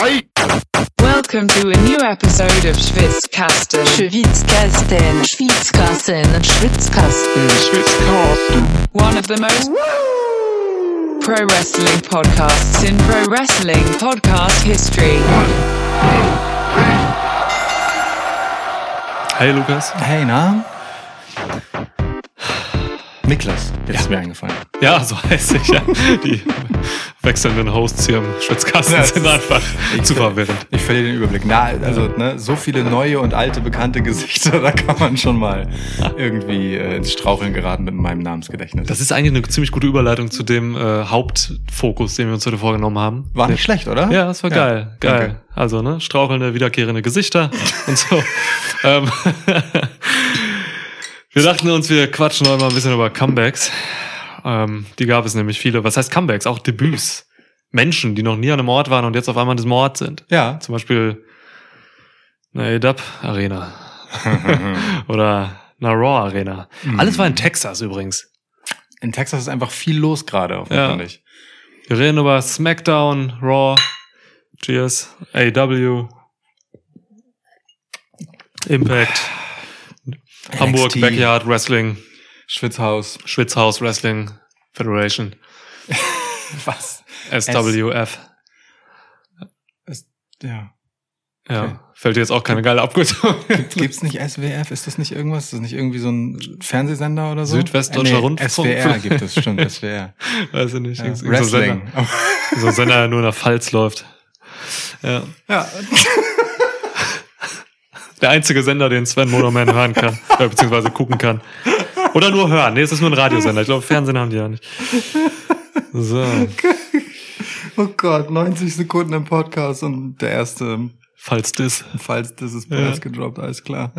Welcome to a new episode of Schwitzkasten. Schwitzkasten, Schwitzkasten, Schwitzkasten, Schwitzkasten. One of the most pro wrestling podcasts in pro wrestling podcast history. Hey Lukas. Hey, na? Niklas, jetzt ist mir eingefallen. Ja, so heißt ich ja. Die wechselnden Hosts hier im Schwitzkasten Ja, sind einfach zu verwirrend. Ich verliere den Überblick. Na, also ne, so viele neue und alte bekannte Gesichter, da kann man schon mal irgendwie äh, ins Straucheln geraten mit meinem Namensgedächtnis. Das ist eigentlich eine ziemlich gute Überleitung zu dem äh, Hauptfokus, den wir uns heute vorgenommen haben. war nicht schlecht, oder? Ja, das war geil. Geil. danke. Also, ne, strauchelnde, wiederkehrende Gesichter und so. wir dachten uns, wir quatschen heute mal ein bisschen über Comebacks. Ähm, die gab es nämlich viele. Was heißt Comebacks? Auch Debüts. Menschen, die noch nie an einem Ort waren und jetzt auf einmal an diesem Ort sind. Ja. Zum Beispiel eine ADAP Arena. Oder eine Raw Arena. Alles war in Texas übrigens. In Texas ist einfach viel los gerade, offensichtlich. Wir reden über SmackDown, Raw, Cheers, AW, Impact, Hamburg, NXT. Backyard Wrestling, Schwitzhaus. Schwitzhaus Wrestling Federation, Was? SWF. Ist, ja. Ja, Okay. fällt dir jetzt auch keine geile Abkürzung. Gibt's nicht SWF? Ist das nicht irgendwas? Ist das nicht irgendwie so ein Fernsehsender oder so? Südwestdeutscher Äh, nee, Rundfunk. SWR gibt es, stimmt, SWR. Weiß ich nicht. Ja. irgend so ein Wrestling. Sender, so ein Sender, der nur der Pfalz läuft. Ja. Ja. Der einzige Sender, den Sven Monoman hören kann, äh, beziehungsweise gucken kann. Oder nur hören. Nee, es ist nur ein Radiosender. Ich glaube, Fernsehen haben die ja nicht. So. Oh Gott, 90 Sekunden im Podcast und der erste, Falls das. falls das ist Ja. bereits gedroppt, alles klar.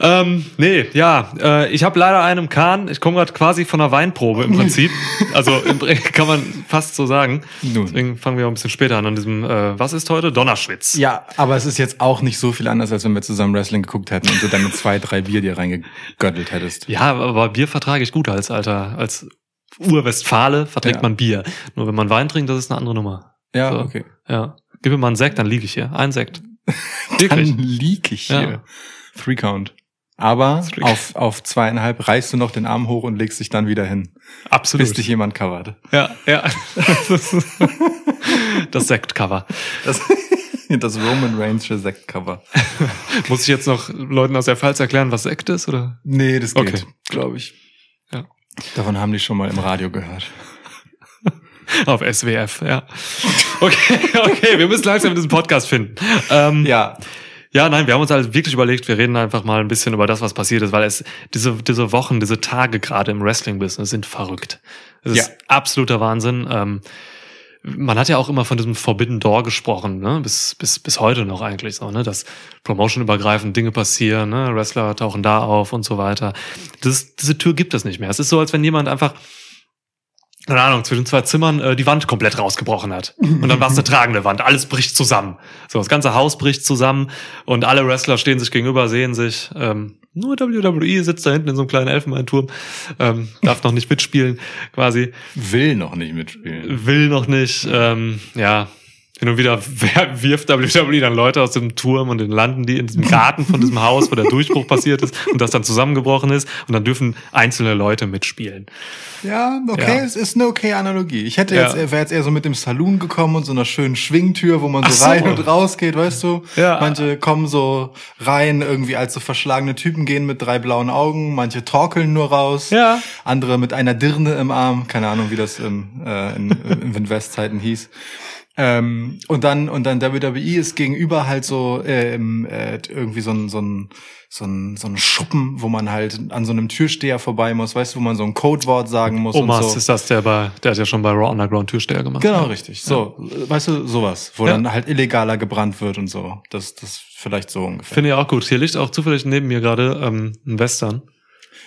Ähm, nee, ja. Äh, ich habe leider einen im Kahn. Ich komme gerade quasi von einer Weinprobe im Prinzip. Also im, kann man fast so sagen. Nun. Deswegen fangen wir auch ein bisschen später an, an diesem, äh, was ist heute? Donnerschwitz. Ja, aber es ist jetzt auch nicht so viel anders, als wenn wir zusammen Wrestling geguckt hätten und du dann mit zwei, drei Bier dir reingegöttelt hättest. Ja, aber Bier vertrage ich gut als Alter. Als Urwestfale verträgt Ja. man Bier. Nur wenn man Wein trinkt, das ist eine andere Nummer. Ja, So. okay. Ja. Gib mir mal einen Sekt, dann liege ich hier. Ein Sekt. Dann Wirklich. lieg ich hier. Ja. Three Count. Aber auf, auf zweieinhalb reißt du noch den Arm hoch und legst dich dann wieder hin, Absolut. bis dich jemand covert. Ja, ja. Das Sektcover. Das, das Roman Reigns Sektcover. Muss ich jetzt noch Leuten aus der Pfalz erklären, was Sekt ist, oder? Nee, das geht, Okay. glaube ich. Ja. Davon haben die schon mal im Radio gehört. Auf SWF, ja. Okay, okay, wir müssen langsam diesen Podcast finden. Ähm, Ja, Ja, nein, wir haben uns halt wirklich überlegt, wir reden einfach mal ein bisschen über das, was passiert ist, weil es diese, diese Wochen, diese Tage gerade im Wrestling-Business sind verrückt. Es ist Ja. absoluter Wahnsinn. Ähm, man hat ja auch immer von diesem Forbidden Door gesprochen, ne? bis, bis, bis heute noch eigentlich so, ne? dass promotionübergreifend Dinge passieren, ne? Wrestler tauchen da auf und so weiter. Das, diese Tür gibt es nicht mehr. Es ist so, als wenn jemand einfach keine Ahnung, zwischen zwei Zimmern äh, die Wand komplett rausgebrochen hat. Und dann war es eine tragende Wand. Alles bricht zusammen. So, das ganze Haus bricht zusammen und alle Wrestler stehen sich gegenüber, sehen sich. Ähm, nur WWE sitzt da hinten in so einem kleinen Elfenbeinturm, ähm, darf noch nicht mitspielen, quasi, will noch nicht mitspielen. will noch nicht. Ähm, ja, hin und wieder wirft WWE dann Leute aus dem Turm und dann landen die in diesem Garten von diesem Haus, wo der Durchbruch passiert ist und das dann zusammengebrochen ist und dann dürfen einzelne Leute mitspielen. Ja, okay, Ja. es ist eine okay Analogie. Ich hätte Ja. jetzt, wäre jetzt eher so mit dem Saloon gekommen und so einer schönen Schwingtür, wo man so, so. rein und raus geht, weißt du? Ja. Manche kommen so rein, irgendwie als so verschlagene Typen gehen mit drei blauen Augen, manche torkeln nur raus, Ja. andere mit einer Dirne im Arm, keine Ahnung, wie das im, äh, in, in Wind West Zeiten hieß. Ähm, und dann und dann WWE ist gegenüber halt so äh, im, äh, irgendwie so ein so ein so ein so ein Schuppen, wo man halt an so einem Türsteher vorbei muss, weißt du, wo man so ein Codewort sagen muss Omas so. ist das, der bei, der hat ja schon bei Raw Underground Türsteher gemacht. Genau, Ja. richtig. So, weißt du, sowas, wo Ja. dann halt illegaler gebrannt wird und so. Das, das vielleicht so ungefähr. Finde ich auch gut. Hier liegt auch zufällig neben mir gerade ähm, ein Western.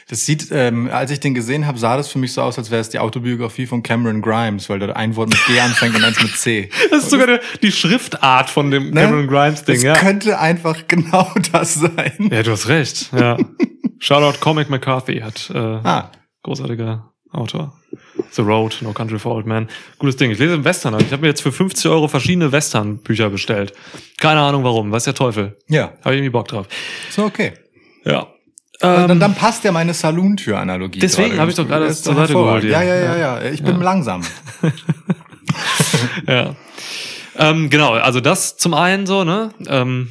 Das sieht, ähm, als ich den gesehen habe, sah das für mich so aus, als wäre es die Autobiografie von Cameron Grimes, weil da ein Wort mit G anfängt und eins mit C. Das ist sogar die, Schriftart von dem Ne? Cameron Grimes Ding, Das ja. könnte einfach genau das sein. Ja, du hast recht. Ja. Shoutout Comic McCarthy hat äh, Ah, großartiger Autor. The Road, No Country for Old Men. Gutes Ding. Ich lese im Western. Ich habe mir jetzt für 50 Euro verschiedene Western-Bücher bestellt. Keine Ahnung warum. Was der Teufel. Ja, Habe ich irgendwie Bock drauf. so okay. Ja. Dann, Ähm, dann passt ja meine Saloon-Tür-Analogie. Deswegen gerade. hab ich doch gerade zur Seite geholt Ja, ja, ja, ja. Ich bin langsam. ja. Ähm, genau, also das zum einen so, ne? Ähm,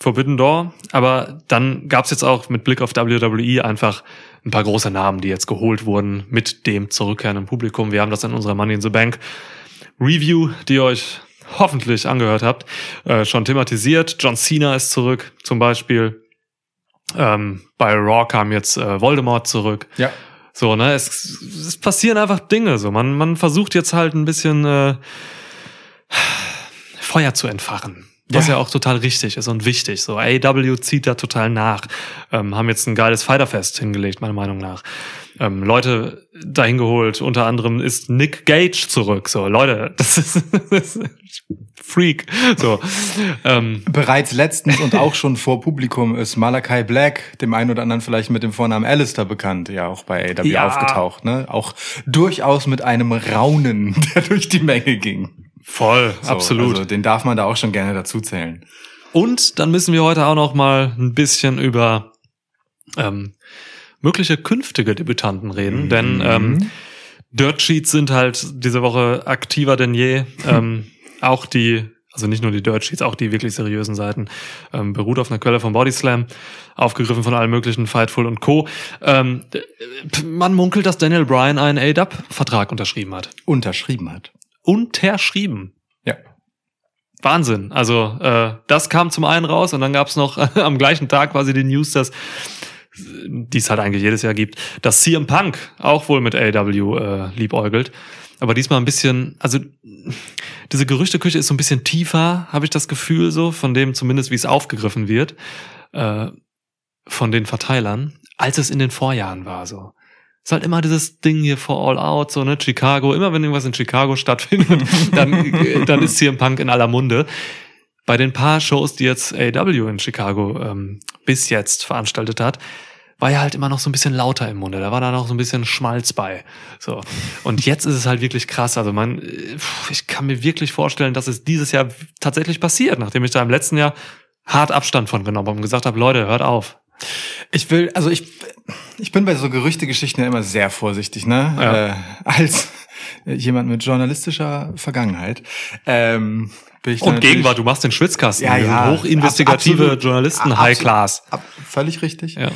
Forbidden Door. Aber dann gab's jetzt auch mit Blick auf WWE einfach ein paar große Namen, die jetzt geholt wurden mit dem zurückkehrenden Publikum. Wir haben das in unserer Money in the Bank Review, die ihr euch hoffentlich angehört habt, äh, schon thematisiert. John Cena ist zurück, zum Beispiel. Ähm, bei Raw kam jetzt äh, Voldemort zurück. Ja. So, ne, es, es passieren einfach Dinge. So, man, man versucht jetzt halt ein bisschen äh, Feuer zu entfachen. Was ja. Ja. auch total richtig ist und wichtig. So, AW zieht da total nach. Ähm, haben jetzt ein geiles Fighterfest hingelegt, meiner Meinung nach. Ähm, Leute dahin geholt. Unter anderem ist Nick Gage zurück. So, Leute, das ist, das ist Freak. So, ähm, Bereits letztens und auch schon vor Publikum ist Malachi Black, dem einen oder anderen vielleicht mit dem Vornamen Alistair bekannt, ja auch bei AW Ja. aufgetaucht. Ne? Auch durchaus mit einem Raunen, der durch die Menge ging. voll, So, absolut. Also den darf man da auch schon gerne dazu zählen. Und dann müssen wir heute auch noch mal ein bisschen über ähm, mögliche künftige Debütanten reden, Mhm. denn ähm, Dirt Sheets sind halt diese Woche aktiver denn je. ähm, auch die, also nicht nur die Dirt Sheets, auch die wirklich seriösen Seiten, ähm, beruht auf einer Quelle von Body Slam, aufgegriffen von allen möglichen Fightful und Co. Ähm, man munkelt, dass Daniel Bryan einen A-Dub-Vertrag unterschrieben hat. Unterschrieben hat. Unterschrieben. Ja. Wahnsinn. Also äh, das kam zum einen raus und dann gab's noch am gleichen Tag quasi die News, dass die es halt eigentlich jedes Jahr gibt, dass CM Punk auch wohl mit AW äh, liebäugelt. Aber diesmal ein bisschen, also diese Gerüchteküche ist so ein bisschen tiefer, habe ich das Gefühl so, von dem zumindest, wie es aufgegriffen wird, äh, von den Verteilern, als es in den Vorjahren war so. ist halt immer dieses Ding hier for All Out, so, ne, Chicago. Immer wenn irgendwas in Chicago stattfindet, dann, äh, dann ist CM Punk in aller Munde. Bei den paar Shows, die jetzt AW in Chicago ähm, bis jetzt veranstaltet hat, war ja halt immer noch so ein bisschen lauter im Munde. Da war da noch so ein bisschen Schmalz bei. So. Und jetzt ist es halt wirklich krass. Also man, äh, ich kann mir wirklich vorstellen, dass es dieses Jahr tatsächlich passiert, nachdem ich da im letzten Jahr hart Abstand von genommen habe und gesagt habe, Leute, hört auf. Ich will, also ich, ich bin bei so Gerüchtegeschichten ja immer sehr vorsichtig, ne? Ja. Äh, als jemand mit journalistischer Vergangenheit. Ähm, bin ich Und Gegenwart, du machst den Schwitzkasten. Ja, ja. Hochinvestigative Absolut. Journalisten, Absolut. High Class. Ab, völlig richtig. Ja.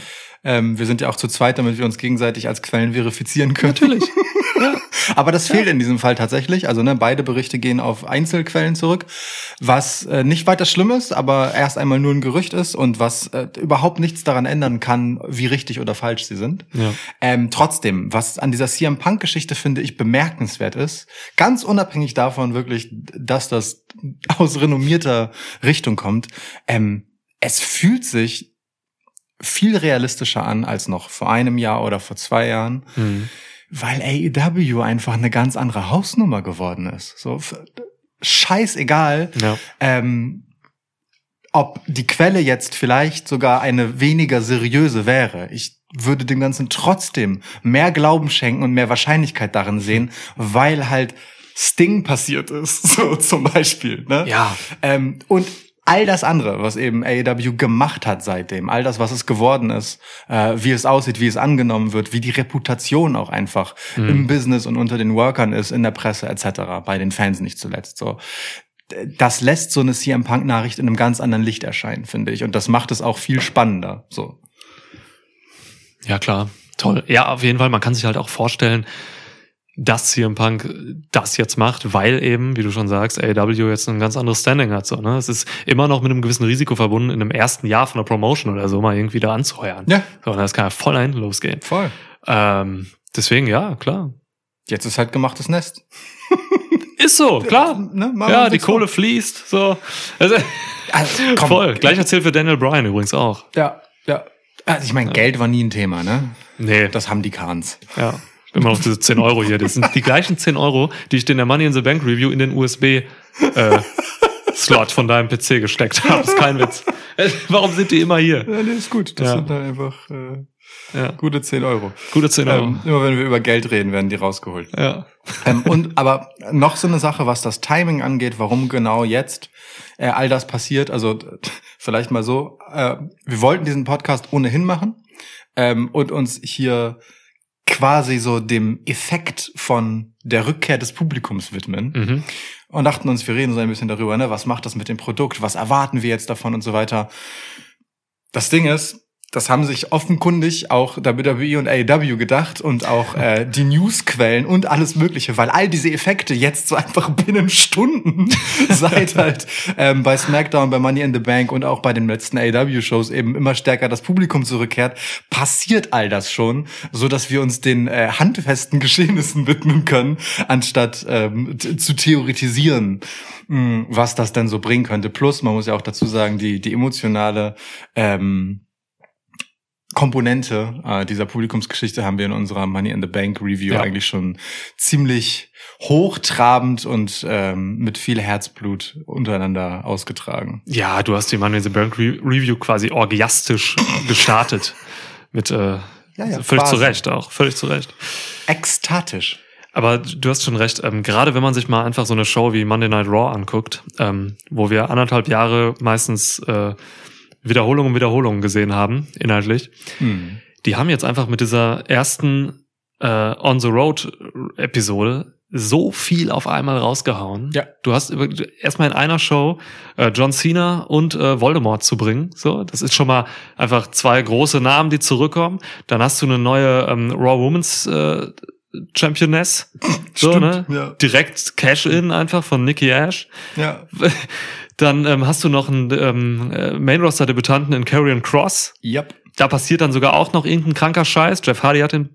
Ähm, wir sind ja auch zu zweit, damit wir uns gegenseitig als Quellen verifizieren können. Natürlich. Aber das fehlt in diesem Fall tatsächlich. Also ne, beide Berichte gehen auf Einzelquellen zurück, was äh, nicht weiter schlimm ist, aber erst einmal nur ein Gerücht ist und was äh, überhaupt nichts daran ändern kann, wie richtig oder falsch sie sind. Ja. Ähm, trotzdem, was an dieser CM Punk-Geschichte finde ich bemerkenswert ist, ganz unabhängig davon wirklich, dass das aus renommierter Richtung kommt, ähm, es fühlt sich viel realistischer an als noch vor einem Jahr oder vor zwei Jahren Hm. weil AEW einfach eine ganz andere Hausnummer geworden ist. So scheißegal, Ja. ähm, ob die Quelle jetzt vielleicht sogar eine weniger seriöse wäre. Ich würde dem Ganzen trotzdem mehr Glauben schenken und mehr Wahrscheinlichkeit darin sehen, weil halt Sting passiert ist, so zum Beispiel. Ne? Ja. Ähm, und all das andere, was eben AEW gemacht hat seitdem, all das, was es geworden ist, äh, wie es aussieht, wie es angenommen wird, wie die Reputation auch einfach im Business und unter den Workern ist, in der Presse etc., bei den Fans nicht zuletzt. So, das lässt so eine CM Punk Nachricht in einem ganz anderen Licht erscheinen, finde ich, und das macht es auch viel spannender. So, Ja, klar. Toll. Ja, auf jeden Fall. Man kann sich halt auch vorstellen, dass CM Punk das jetzt macht, weil eben, wie du schon sagst, AEW jetzt ein ganz anderes Standing hat. So, ne? Es ist immer noch mit einem gewissen Risiko verbunden, in dem ersten Jahr von der Promotion oder so mal irgendwie da anzuheuern. Ja. So, das kann ja voll hinten losgehen. voll. Ähm, deswegen, ja, klar. Jetzt ist halt gemachtes Nest. Ist so, klar. Ne, Ja, die vor. Kohle fließt. So. Also, Also, komm. voll. Gleich erzählt für Daniel Bryan übrigens auch. Ja, ja. Also ich meine, Geld war nie ein Thema, ne? Nee, Das haben die Kahns. Ja. Immer auf diese 10 Euro hier. Das sind die gleichen 10 Euro, die ich dir in der Money in the Bank Review in den USB äh, Slot von deinem PC gesteckt habe. Ist kein Witz. Äh, Warum sind die immer hier? Ja, nee, ist gut. Das Ja. sind halt einfach. Äh Ja. Gute 10 Euro. Gute 10 Euro. Ähm, immer wenn wir über Geld reden, werden die rausgeholt. ja. ähm, und aber noch so eine Sache, was das Timing angeht, warum genau jetzt äh, all das passiert. Also vielleicht mal so: äh, Wir wollten diesen Podcast ohnehin machen ähm, und uns hier quasi so dem Effekt von der Rückkehr des Publikums widmen Mhm. und dachten uns, wir reden so ein bisschen darüber, ne, was macht das mit dem Produkt, was erwarten wir jetzt davon und so weiter. Das Ding ist, das haben sich offenkundig auch WWE und AEW gedacht und auch äh, die Newsquellen und alles Mögliche, weil all diese Effekte jetzt so einfach binnen Stunden seit halt ähm, bei SmackDown, bei Money in the Bank und auch bei den letzten AEW-Shows eben immer stärker das Publikum zurückkehrt, passiert all das schon, so dass wir uns den äh, handfesten Geschehnissen widmen können, anstatt ähm, zu theoretisieren, mh, was das denn so bringen könnte. Plus, man muss ja auch dazu sagen, die die emotionale ähm, Komponente äh, dieser Publikumsgeschichte haben wir in unserer Money in the Bank Review Ja. eigentlich schon ziemlich hochtrabend und ähm, mit viel Herzblut untereinander ausgetragen. Ja, du hast die Money in the Bank Re Review quasi orgiastisch gestartet. Mit äh, ja, völlig quasi. zu Recht auch, völlig zu Recht. Ekstatisch. Aber du hast schon recht, ähm, gerade wenn man sich mal einfach so eine Show wie Monday Night Raw anguckt, ähm, wo wir anderthalb Jahre meistens äh, Wiederholungen um Wiederholungen gesehen haben, inhaltlich, Hm. die haben jetzt einfach mit dieser ersten äh, On the Road Episode so viel auf einmal rausgehauen. Ja. Du hast erstmal in einer Show äh, John Cena und äh, Voldemort zu bringen. So, das ist schon mal einfach zwei große Namen, die zurückkommen. Dann hast du eine neue ähm, Raw Women's äh, Championess. So, Stimmt, ne? ja. Direkt Cash-In einfach von Nikki Ash. Ja. Dann ähm, hast du noch einen ähm, äh, Main-Roster-Debütanten in Karrion Cross. Yep. Da passiert dann sogar auch noch irgendein kranker Scheiß. Jeff Hardy hat ihn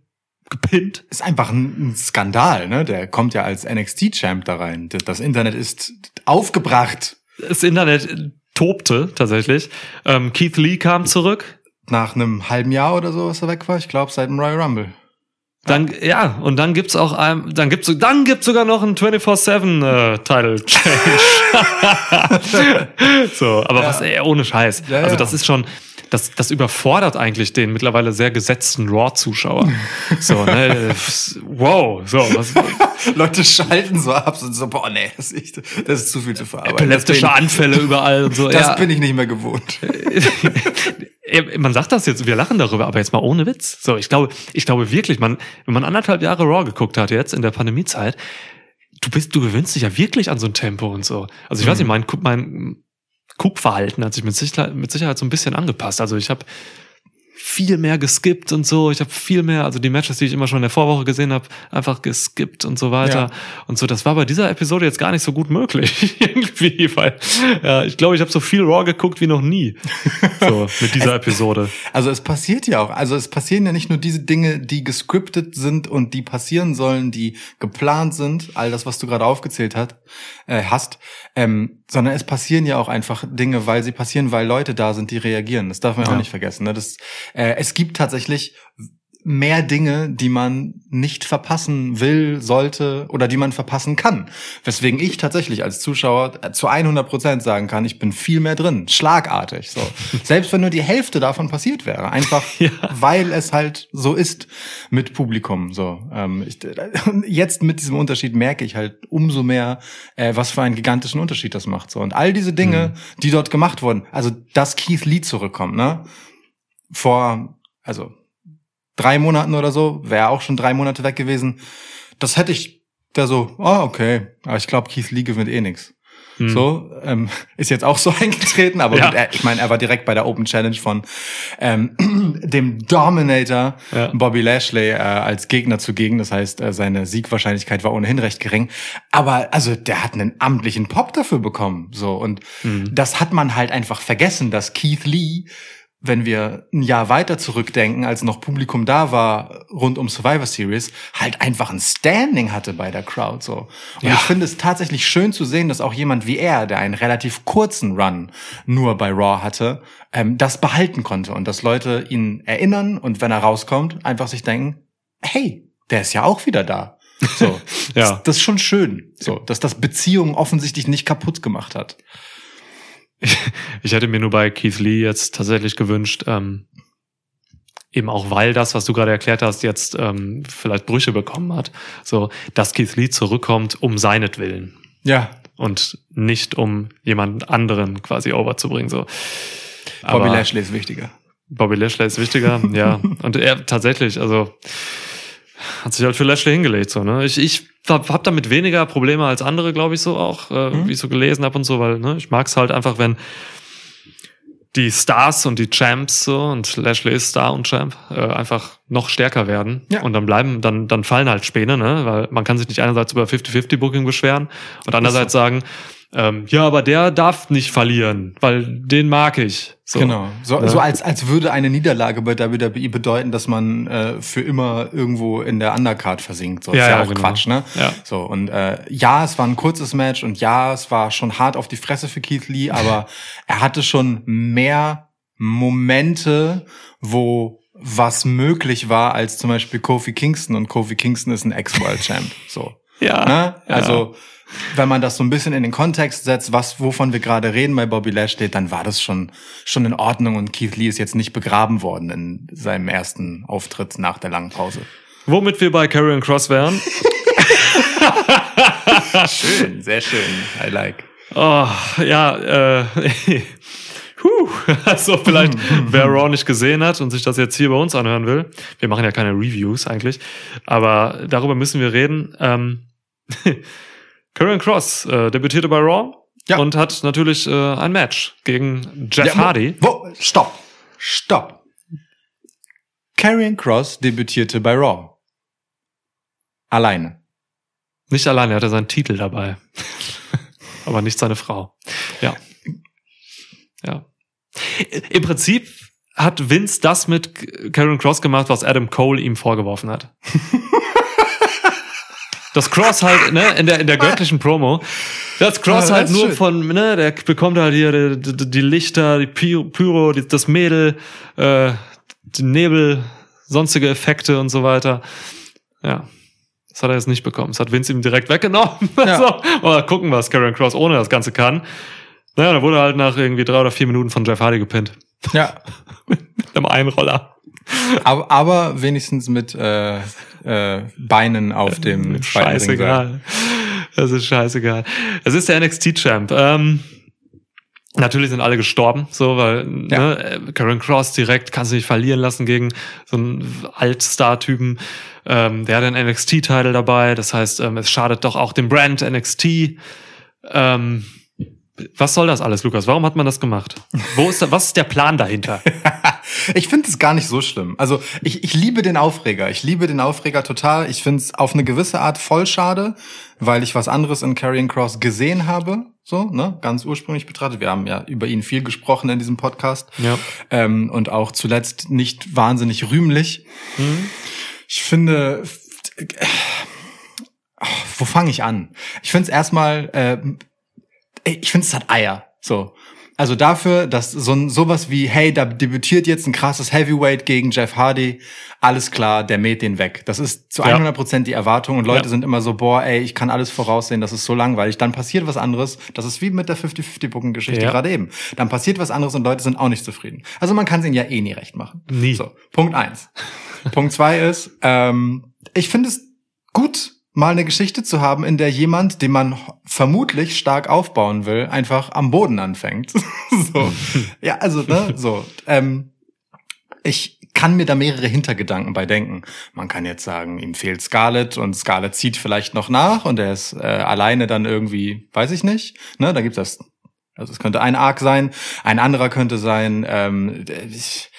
gepinnt. Ist einfach ein, Skandal, ne? Der kommt ja als NXT-Champ da rein. Das- Das Internet ist aufgebracht Das Internet tobte tatsächlich. Ähm, Keith Lee kam zurück. nach einem halben Jahr oder so, was er weg war. Ich glaube, seit dem Royal Rumble. Dann, ja, und dann gibt's auch ein, dann gibt's, dann gibt's sogar noch einen 24-7 äh, Title Change. so, aber Ja. was, ey, ohne Scheiß. Ja, also das ist schon, das, das überfordert eigentlich den mittlerweile sehr gesetzten Raw-Zuschauer. so, ne, wow, so, was, Leute schalten so ab und so, boah, nee, das ist, das ist zu viel zu verarbeiten. epileptische bin, Anfälle überall und so. das ja. bin ich nicht mehr gewohnt. man sagt das jetzt, wir lachen darüber, aber jetzt mal ohne Witz. So, ich glaube, ich glaube wirklich, man, wenn man anderthalb Jahre Raw geguckt hat jetzt in der Pandemiezeit, du bist, du gewöhnst dich ja wirklich an so ein Tempo und so. Also ich weiß nicht, mein, mein Guckverhalten hat sich mit Sicherheit, mit Sicherheit so ein bisschen angepasst. Also ich habe viel mehr geskippt und so. Ich habe viel mehr, also die Matches, die ich immer schon in der Vorwoche gesehen habe, einfach geskippt und so weiter. Ja. Und so, das war bei dieser Episode jetzt gar nicht so gut möglich. Irgendwie, weil ja, ich glaube, ich habe so viel Raw geguckt wie noch nie. So, mit dieser Episode. Also es passiert ja auch. Also es passieren ja nicht nur diese Dinge, die gescriptet sind und die passieren sollen, die geplant sind, all das, was du gerade aufgezählt hat, äh, hast, ähm, sondern es passieren ja auch einfach Dinge, weil sie passieren, weil Leute da sind, die reagieren. Das darf man ja. Auch nicht vergessen. Ne? Das, äh, es gibt tatsächlich mehr Dinge, die man nicht verpassen will, sollte oder die man verpassen kann. Weswegen ich tatsächlich als Zuschauer zu 100 Prozent sagen kann, ich bin viel mehr drin, schlagartig. So. Selbst wenn nur die Hälfte davon passiert wäre, einfach Ja. weil es halt so ist mit Publikum. So. Ähm, ich, jetzt mit diesem Unterschied merke ich halt umso mehr, äh, was für einen gigantischen Unterschied das macht. So. Und all diese Dinge, die dort gemacht wurden, also dass Keith Lee zurückkommt, ne? Vor, also drei Monaten oder so, wäre auch schon drei Monate weg gewesen. Das hätte ich da so, ah, okay, aber ich glaube, Keith Lee gewinnt eh nix. Hm. So, ähm, ist jetzt auch so eingetreten, aber Ja. gut, er, ich meine, er war direkt bei der Open Challenge von ähm, dem Dominator Ja. Bobby Lashley äh, als Gegner zugegen. Das heißt, äh, seine Siegwahrscheinlichkeit war ohnehin recht gering. Aber also der hat einen amtlichen Pop dafür bekommen. So und Mhm. das hat man halt einfach vergessen, dass Keith Lee wenn wir ein Jahr weiter zurückdenken, als noch Publikum da war rund um Survivor Series, halt einfach ein Standing hatte bei der Crowd so. Und Ja. ich finde es tatsächlich schön zu sehen, dass auch jemand wie er, der einen relativ kurzen Run nur bei Raw hatte, ähm, das behalten konnte und dass Leute ihn erinnern und wenn er rauskommt, einfach sich denken, hey, der ist ja auch wieder da. So, Ja. das, das ist schon schön, so, dass das Beziehungen offensichtlich nicht kaputt gemacht hat. Ich hätte mir nur bei Keith Lee jetzt tatsächlich gewünscht, ähm, eben auch weil das, was du gerade erklärt hast, jetzt ähm, vielleicht Brüche bekommen hat, so, dass Keith Lee zurückkommt um seinetwillen Ja. und nicht um jemand anderen quasi overzubringen. So. Bobby Aber Lashley ist wichtiger. Bobby Lashley ist wichtiger, ja. Und er tatsächlich, also hat sich halt für Lashley hingelegt, so, ne? Ich, ich hab, hab damit weniger Probleme als andere, glaube ich, so auch, äh, Mhm. wie ich so gelesen habe und so, weil, ne, ich mag's halt einfach, wenn die Stars und die Champs so und Lashley ist Star und Champ äh, einfach noch stärker werden Ja. und dann bleiben dann dann fallen halt Späne ne weil man kann sich nicht einerseits über 50-50 Booking beschweren und andererseits sagen ähm, ja aber der darf nicht verlieren weil den mag ich so. Genau. So, Ja. so als, als würde eine Niederlage bei WWE bedeuten, dass man äh, für immer irgendwo in der Undercard versinkt. So, Ja, ist ja, ja, auch genau. Quatsch, ne? Ja. So, und äh, ja, es war ein kurzes Match und ja, es war schon hart auf die Fresse für Keith Lee, aber er hatte schon mehr Momente, wo was möglich war, als zum Beispiel Kofi Kingston und Kofi Kingston ist ein Ex-World Champ. So. ja, Ne? ja. Wenn man das so ein bisschen in den Kontext setzt, was, wovon wir gerade reden bei Bobby Lashley, dann war das schon, schon in Ordnung und Keith Lee ist jetzt nicht begraben worden in seinem ersten Auftritt nach der langen Pause. womit wir bei Karrion Cross wären Schön, sehr schön. I like. Oh, ja, äh, Puh, also vielleicht, wer Raw nicht gesehen hat und sich das jetzt hier bei uns anhören will, wir machen ja keine Reviews eigentlich, aber darüber müssen wir reden. Ähm, Karen Cross äh, debütierte bei Raw Ja. und hat natürlich äh, ein Match gegen Jeff Ja, Hardy. Wo, stopp, stopp. Karrion Cross debütierte bei Raw. Alleine. Nicht alleine, er hatte seinen Titel dabei. aber nicht seine Frau. Ja. Ja. Im Prinzip hat Vince das mit Karen Cross gemacht, was Adam Cole ihm vorgeworfen hat. Das Cross halt, ne, in der, in der göttlichen Promo. Das Cross Ah, das halt nur schön. von, ne, der bekommt halt hier die, die, die Lichter, die Py- Pyro, die, das Mädel, äh, die Nebel, sonstige Effekte und so weiter. Ja. Das hat er jetzt nicht bekommen. Das hat Vince ihm direkt weggenommen. Ja. so. Mal gucken, was Karen Cross ohne das Ganze kann. Naja, dann wurde er halt nach irgendwie drei oder vier Minuten von Jeff Hardy gepinnt. Ja. Mit einem Einroller. Aber, aber wenigstens mit äh, äh, Beinen auf dem. Scheißegal. Das ist scheißegal. Es ist der NXT-Champ. Ähm, natürlich sind alle gestorben, so, weil Ja. ne, äh, Karen Cross direkt kannst du nicht verlieren lassen gegen so einen Altstar-Typen. Ähm, der hat einen NXT-Title dabei. Das heißt, ähm, es schadet doch auch dem Brand NXT. Ähm, was soll das alles, Lukas? Warum hat man das gemacht? Wo ist da, was ist der Plan dahinter? Ich finde es gar nicht so schlimm. Also ich, ich liebe den Aufreger. Ich liebe den Aufreger total. Ich finde es auf eine gewisse Art voll schade, weil ich was anderes in Karrion Cross gesehen habe. So, ne, ganz ursprünglich betrachtet. Wir haben ja über ihn viel gesprochen in diesem Podcast. Ja. Ähm, und auch zuletzt nicht wahnsinnig rühmlich. Ich finde, ach, wo fange ich an? Ich finde es erstmal, äh, ich finde es hat Eier. So. Also dafür, dass so ein, sowas wie, hey, da debütiert jetzt ein krasses Heavyweight gegen Jeff Hardy, alles klar, der mäht den weg. Das ist zu Ja. 100% die Erwartung und Leute Ja. sind immer so, boah, ey, ich kann alles voraussehen, das ist so langweilig. Dann passiert was anderes, das ist wie mit der 50-50-Booking-Geschichte Ja. gerade eben. Dann passiert was anderes und Leute sind auch nicht zufrieden. Also man kann es ihnen ja eh nie recht machen. Nie. So, Punkt eins. Punkt zwei ist, ähm, ich finde es gut, mal eine Geschichte zu haben, in der jemand, den man vermutlich stark aufbauen will, einfach am Boden anfängt. so. Ja, also, ne, so. Ähm, ich kann mir da mehrere Hintergedanken bei denken. Man kann jetzt sagen, ihm fehlt Scarlett und Scarlett zieht vielleicht noch nach und er ist äh, alleine dann irgendwie, weiß ich nicht. Ne, da gibt's das. Also es könnte ein Arc sein, ein anderer könnte sein, ähm, ich,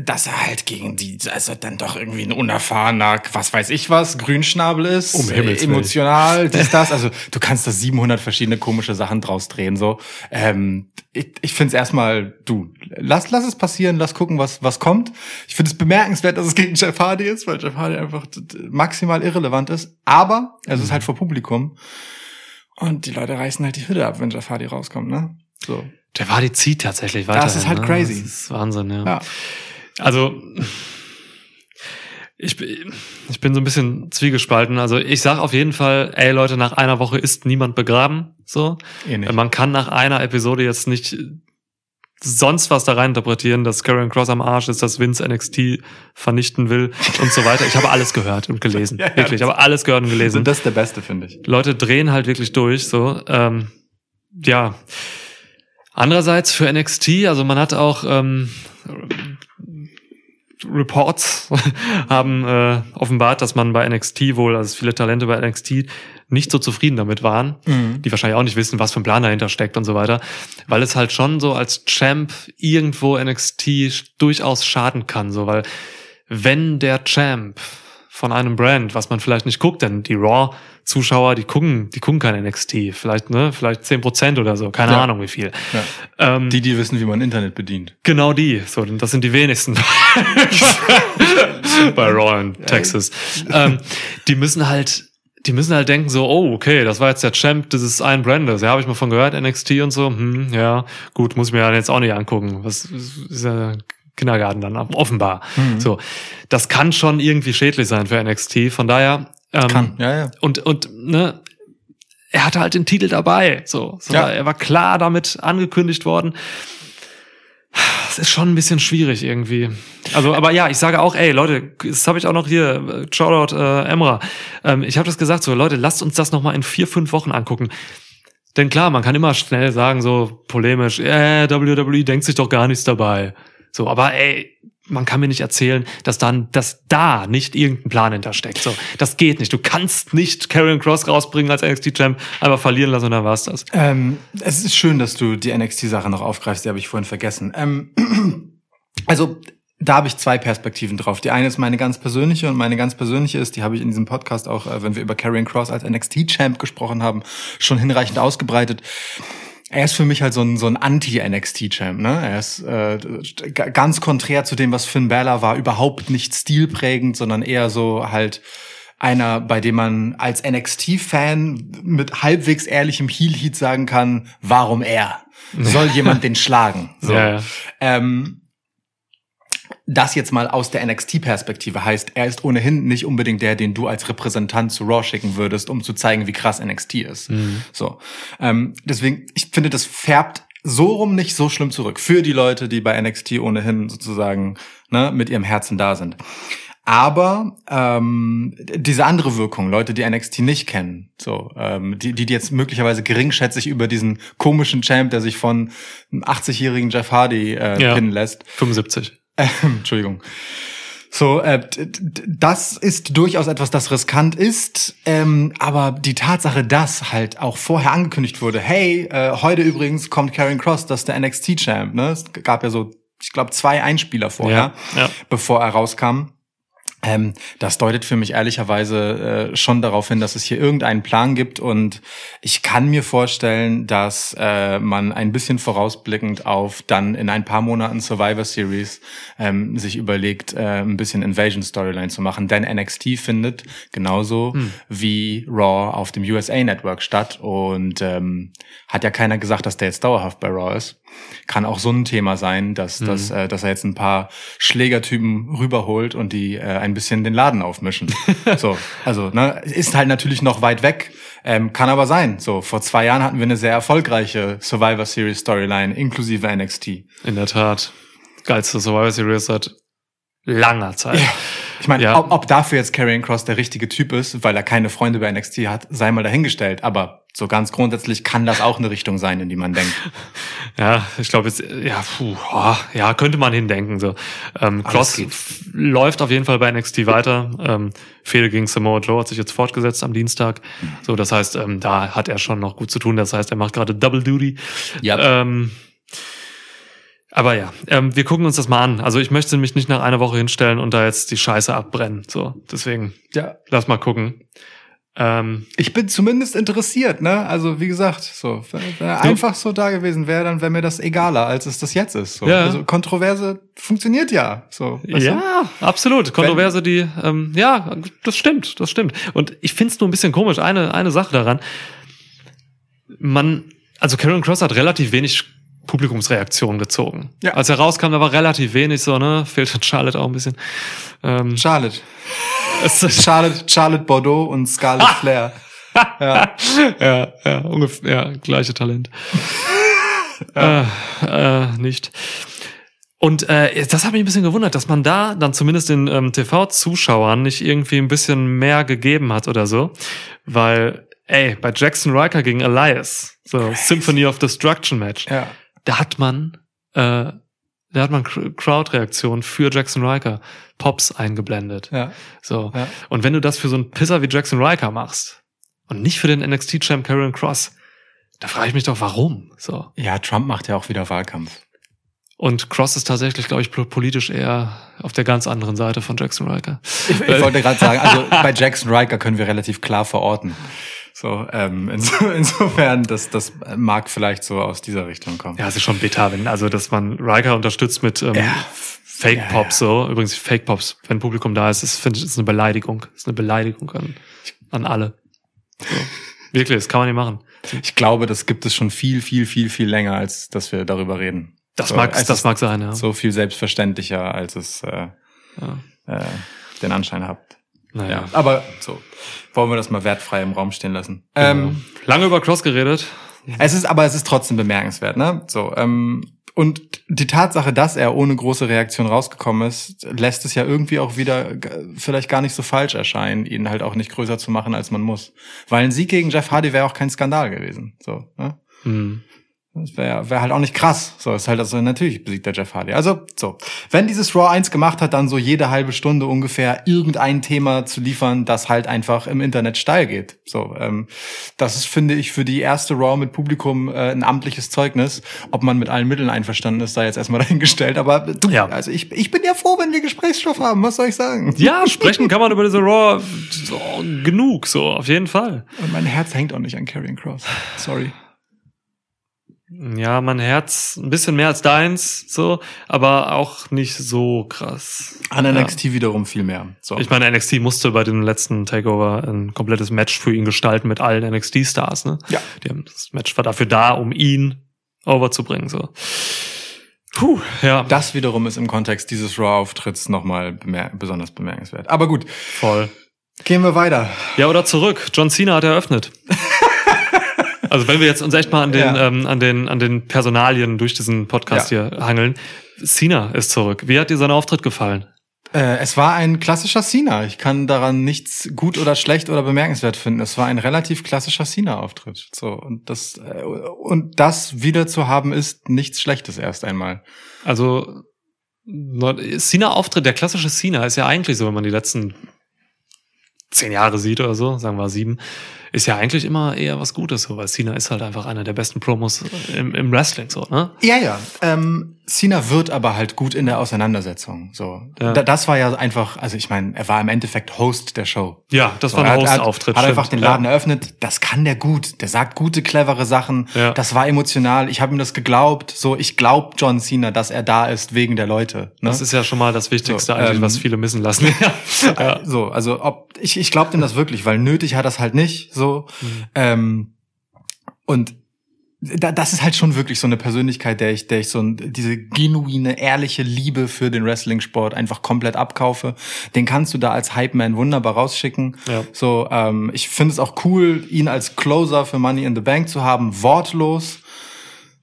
dass er halt gegen die, also dann doch irgendwie ein unerfahrener, was weiß ich was, Grünschnabel ist, Um Himmels Willen. emotional, dies, das. Also du kannst da 700 verschiedene komische Sachen draus drehen. So, ähm, ich, ich finde es erstmal, du, lass, lass es passieren, lass gucken, was, was kommt. Ich finde es bemerkenswert, dass es gegen Jeff Hardy ist, weil Jeff Hardy einfach maximal irrelevant ist. Aber es ist halt vor Publikum. Und die Leute reißen halt die Hütte ab, wenn Jeff Hardy rauskommt, ne? So. Der Wadi zieht tatsächlich weiter. Das ist halt crazy. Das ist Wahnsinn, ja. Ja. Also, ich, bin- ich bin so ein bisschen zwiegespalten. Also, ich sag auf jeden Fall, ey Leute, nach einer Woche ist niemand begraben. So. Eh nicht. Man kann nach einer Episode jetzt nicht sonst was da rein interpretieren, dass Karen Cross am Arsch ist, dass Vince NXT vernichten will und so weiter. Ich habe alles gehört und gelesen. Ja, ja, wirklich, ich habe alles gehört und gelesen. Und das ist der Beste, finde ich. Leute drehen halt wirklich durch, so. Ähm, ja. Andererseits für NXT, also man hat auch ähm, Reports haben äh, offenbart, dass man bei NXT wohl, also viele Talente bei NXT nicht so zufrieden damit waren, Mhm. die wahrscheinlich auch nicht wissen, was für ein Plan dahinter steckt und so weiter, weil es halt schon so als Champ irgendwo NXT durchaus schaden kann, so. Weil wenn der Champ von einem Brand, was man vielleicht nicht guckt, denn die Raw Zuschauer, die gucken, die gucken kein NXT, vielleicht ne, vielleicht zehn Prozent oder so, keine Ja. Ahnung wie viel. Ja. Ähm, Die, die wissen, wie man Internet bedient. Genau die, so, denn das sind die wenigsten bei Raw in Texas. Ähm, die müssen halt, die müssen halt denken so, oh, okay, das war jetzt der Champ dieses einen Brandes, ja, habe ich mal von gehört, NXT und so, hm, ja, gut, muss ich mir ja jetzt auch nicht angucken. Was ist ja Kindergarten dann, offenbar. Mhm. So, das kann schon irgendwie schädlich sein für NXT, von daher, ähm, Kann, ja, ja. und, und, ne, er hatte halt den Titel dabei. So, so Ja. war, er war klar damit angekündigt worden. Es ist schon ein bisschen schwierig irgendwie. Also, aber ja, ich sage auch, ey, Leute, das habe ich auch noch hier, äh, Shoutout äh, Emra. Ähm, ich habe das gesagt, so, Leute, lasst uns das noch mal in vier, fünf Wochen angucken. Denn klar, man kann immer schnell sagen, so polemisch, äh, WWE denkt sich doch gar nichts dabei. So, aber ey, man kann mir nicht erzählen, dass dann, dass da nicht irgendein Plan hintersteckt. So, das geht nicht. Du kannst nicht Karrion Cross rausbringen als NXT-Champ, einfach verlieren lassen und dann war's das. Ähm, es ist schön, dass du die NXT-Sache noch aufgreifst, die habe ich vorhin vergessen. Ähm, also, da habe ich zwei Perspektiven drauf. Die eine ist meine ganz persönliche und meine ganz persönliche ist, die habe ich in diesem Podcast auch, äh, wenn wir über Karrion Cross als NXT-Champ gesprochen haben, schon hinreichend ausgebreitet. Er ist für mich halt so ein, so ein Anti-NXT-Champ, ne? Er ist äh, ganz konträr zu dem, was Finn Balor war, überhaupt nicht stilprägend, sondern eher so halt einer, bei dem man als NXT-Fan mit halbwegs ehrlichem Heel-Heat sagen kann, warum er? Soll jemand den schlagen? So. Ja, ja. Ähm, das jetzt mal aus der NXT-Perspektive heißt, er ist ohnehin nicht unbedingt der, den du als Repräsentant zu Raw schicken würdest, um zu zeigen, wie krass NXT ist. So, ähm, deswegen, ich finde, das färbt so rum nicht so schlimm zurück für die Leute, die bei NXT ohnehin sozusagen ne, mit ihrem Herzen da sind. Aber ähm, diese andere Wirkung, Leute, die NXT nicht kennen, so ähm, die, die jetzt möglicherweise geringschätzig über diesen komischen Champ, der sich von einem 80-jährigen Jeff Hardy äh, Ja. pinnen lässt, 75. Entschuldigung. So, äh, das ist durchaus etwas, das riskant ist, ähm, aber die Tatsache, dass halt auch vorher angekündigt wurde, hey, äh, heute übrigens kommt Karen Cross, das ist der NXT-Champ, ne? Es gab ja so, ich glaube, zwei Einspieler vorher, Ja, ja. bevor er rauskam. Ähm, das deutet für mich ehrlicherweise äh, schon darauf hin, dass es hier irgendeinen Plan gibt. Und ich kann mir vorstellen, dass äh, man ein bisschen vorausblickend auf dann in ein paar Monaten Survivor Series ähm, sich überlegt, äh, ein bisschen Invasion Storyline zu machen, denn NXT findet genauso wie Raw auf dem USA Network statt. Und ähm, hat ja keiner gesagt, dass der jetzt dauerhaft bei Raw ist. Kann auch so ein Thema sein, dass, dass, äh, dass er jetzt ein paar Schlägertypen rüberholt und die äh, ein bisschen den Laden aufmischen. so, also ne, ist halt natürlich noch weit weg, ähm, kann aber sein. So vor zwei Jahren hatten wir eine sehr erfolgreiche Survivor Series Storyline inklusive NXT. In der Tat. Geilste Survivor Series seit langer Zeit. Ich meine, Ja. ob, ob dafür jetzt Karrion Cross der richtige Typ ist, weil er keine Freunde bei NXT hat, sei mal dahingestellt. Aber so ganz grundsätzlich kann das auch eine Richtung sein, in die man denkt. Ja, ich glaube jetzt, ja, puh, oh, ja, könnte man hindenken. So. Ähm, Cross läuft auf jeden Fall bei NXT weiter. Ähm, Fehde gegen Samoa Joe hat sich jetzt fortgesetzt am Dienstag. So, das heißt, ähm, da hat er schon noch gut zu tun. Das heißt, er macht gerade Double Duty. Ja. Ähm, aber ja, ähm, wir gucken uns das mal an. Also ich möchte mich nicht nach einer Woche hinstellen und da jetzt die Scheiße abbrennen. So, deswegen ja. lass mal gucken. Ähm, Ich bin zumindest interessiert, ne? Also wie gesagt, so wenn er einfach so da gewesen wäre, dann wäre mir das egaler, als es das jetzt ist. So. Ja. Also Kontroverse funktioniert ja. So. weißt du? Ja, absolut. Kontroverse, die, ähm, ja, das stimmt, das stimmt. Und ich find's nur ein bisschen komisch, eine, eine Sache daran. Man, also Karen Cross hat relativ wenig Publikumsreaktion gezogen. Ja. Als er rauskam, da war relativ wenig so, ne? Fehlte Charlotte auch ein bisschen. Ähm, Charlotte. Charlotte, Charlotte Bordeaux und Scarlett Flair. Ja. ja, ja, ungefähr, ja, gleiche Talent. äh, äh, nicht. Und äh, das hat mich ein bisschen gewundert, dass man da dann zumindest den ähm, TV-Zuschauern nicht irgendwie ein bisschen mehr gegeben hat oder so. Weil, ey, bei Jackson Riker gegen Elias, so Symphony of Destruction Match, Ja. Da hat man, äh, da hat man Cr- Crowd-Reaktion für Jackson Riker, Pops eingeblendet. Ja. So. Ja. Und wenn du das für so einen Pisser wie Jackson Riker machst und nicht für den NXT-Champ Karrion Cross, da frage ich mich doch, warum? So. ja, Trump macht ja auch wieder Wahlkampf. Und Cross ist tatsächlich, glaube ich, po- politisch eher auf der ganz anderen Seite von Jackson Riker. Ich, ich wollte gerade sagen, also bei Jackson Riker können wir relativ klar verorten. So, ähm, inso, insofern, das, das mag vielleicht so aus dieser Richtung kommen. Ja, es ist schon bitter, wenn, also, dass man Riker unterstützt mit ähm, Ja. Fake Ja, Pops, so. Übrigens, Fake Pops, wenn Publikum da ist, ist, finde ich, ist eine Beleidigung. Ist eine Beleidigung an, an alle. So. Wirklich, das kann man nicht machen. Ich glaube, das gibt es schon viel, viel, viel, viel länger, als dass wir darüber reden. Das So, mag, das mag sein, ja. So viel selbstverständlicher, als es äh, ja. äh, den Anschein hat. Naja. Ja, aber so wollen wir das mal wertfrei im Raum stehen lassen. Genau. Ähm, Lange über Cross geredet. es ist, aber es ist trotzdem bemerkenswert, ne? So ähm, und die Tatsache, dass er ohne große Reaktion rausgekommen ist, lässt es ja irgendwie auch wieder vielleicht gar nicht so falsch erscheinen, ihn halt auch nicht größer zu machen, als man muss. Weil ein Sieg gegen Jeff Hardy wäre auch kein Skandal gewesen. So, ne? Hm. Das wäre wär halt auch nicht krass. So, ist halt also natürlich besiegt der Jeff Hardy. Also, so. Wenn dieses Raw 1 gemacht hat, dann so jede halbe Stunde ungefähr irgendein Thema zu liefern, das halt einfach im Internet steil geht. So, ähm, das ist, finde ich, für die erste Raw mit Publikum äh, ein amtliches Zeugnis. Ob man mit allen Mitteln einverstanden ist, sei jetzt erstmal dahingestellt. Aber du, Ja. also ich, ich bin ja froh, wenn wir Gesprächsstoff haben. Was soll ich sagen? Ja, sprechen kann man über diese Raw so, genug, so, auf jeden Fall. Und mein Herz hängt auch nicht an Karrion Cross. Sorry. Ja, mein Herz ein bisschen mehr als deins, so, aber auch nicht so krass. An NXT wiederum viel mehr. So. Ich meine, NXT musste bei dem letzten Takeover ein komplettes Match für ihn gestalten mit allen NXT-Stars, ne? Ja. Die haben, das Match war dafür da, um ihn overzubringen, so. Puh, ja, Das wiederum ist im Kontext dieses Raw-Auftritts nochmal bemer besonders bemerkenswert. Aber gut, voll. gehen wir weiter. Ja, oder zurück. John Cena hat eröffnet. Also wenn wir jetzt uns echt mal an den, Ja. ähm, an den, an den Personalien durch diesen Podcast hier hangeln. Cena ist zurück. Wie hat dir sein Auftritt gefallen? Äh, es war ein klassischer Cena. Ich kann daran nichts gut oder schlecht oder bemerkenswert finden. Es war ein relativ klassischer Cena-Auftritt. So und das äh, und das wieder zu haben ist nichts Schlechtes erst einmal. Also Cena-Auftritt, der klassische Cena ist ja eigentlich so, wenn man die letzten zehn Jahre sieht oder so, sagen wir sieben, ist ja eigentlich immer eher was Gutes so, weil Cena ist halt einfach einer der besten Promos im, im Wrestling so, ne? Ja, ja. Ähm, Cena wird aber halt gut in der Auseinandersetzung. So, Ja. da, das war ja einfach. Also ich meine, er war im Endeffekt Host der Show. Ja, das So, war ein hat- hat, Host-Auftritt. Hat einfach den Laden eröffnet. Das kann der gut. Der sagt gute, clevere Sachen. Ja. Das war emotional. Ich habe ihm das geglaubt. So, ich glaub John Cena, dass er da ist wegen der Leute. Ne? Das ist ja schon mal das Wichtigste So, eigentlich, ähm, was viele missen lassen. ja. ja. So, also ob ich ich glaube dem das wirklich, weil nötig hat das halt nicht. So Mhm. ähm, und da, das ist halt schon wirklich so eine Persönlichkeit, der ich, der ich so ein, diese genuine, ehrliche Liebe für den Wrestling-Sport einfach komplett abkaufe. Den kannst du da als Hype-Man wunderbar rausschicken. Ja. So, ähm, ich finde es auch cool, ihn als Closer für Money in the Bank zu haben, wortlos,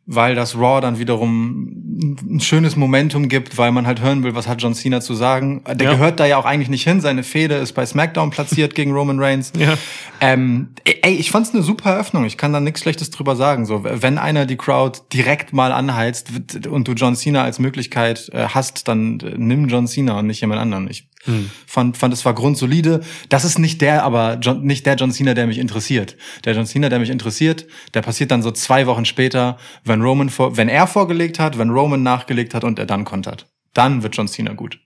weil das Raw dann wiederum ein schönes Momentum gibt, weil man halt hören will, was hat John Cena zu sagen. Der Ja. gehört da ja auch eigentlich nicht hin. Seine Fehde ist bei SmackDown platziert gegen Roman Reigns. Ja. Ähm, ey, ich fand's eine super Eröffnung. Ich kann da nichts Schlechtes drüber sagen. So, wenn einer die Crowd direkt mal anheizt und du John Cena als Möglichkeit äh, hast, dann äh, nimm John Cena und nicht jemand anderen. Ich Hm. fand, fand es war grundsolide. Das ist nicht der, aber John, nicht der John Cena, der mich interessiert. Der John Cena, der mich interessiert, der passiert dann so zwei Wochen später, wenn Roman vor, wenn er vorgelegt hat, wenn Roman nachgelegt hat und er dann kontert. Dann wird John Cena gut.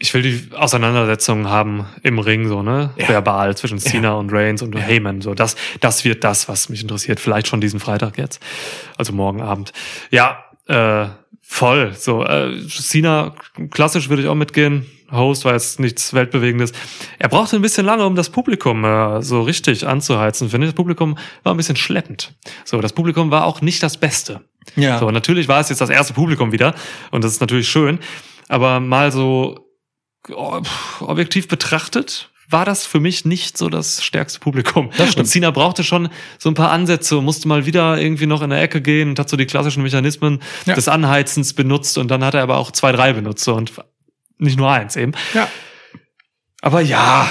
Ich will die Auseinandersetzung haben im Ring, so, ne? Ja. Verbal zwischen Cena Ja. und Reigns und Heyman. So, das, das wird das, was mich interessiert. Vielleicht schon diesen Freitag jetzt. Also morgen Abend. Ja, äh, voll. So, äh, Cena, klassisch würde ich auch mitgehen. Host war jetzt nichts Weltbewegendes. Er brauchte ein bisschen lange, um das Publikum äh, so richtig anzuheizen. Finde ich, das Publikum war ein bisschen schleppend. So, das Publikum war auch nicht das Beste. Ja. So, natürlich war es jetzt das erste Publikum wieder und das ist natürlich schön, aber mal so oh, objektiv betrachtet war das für mich nicht so das stärkste Publikum. Das stimmt. Und Cena brauchte schon so ein paar Ansätze, musste mal wieder irgendwie noch in der Ecke gehen und hat so die klassischen Mechanismen Ja. des Anheizens benutzt und dann hat er aber auch zwei, drei benutzt und nicht nur eins eben. Ja. Aber ja,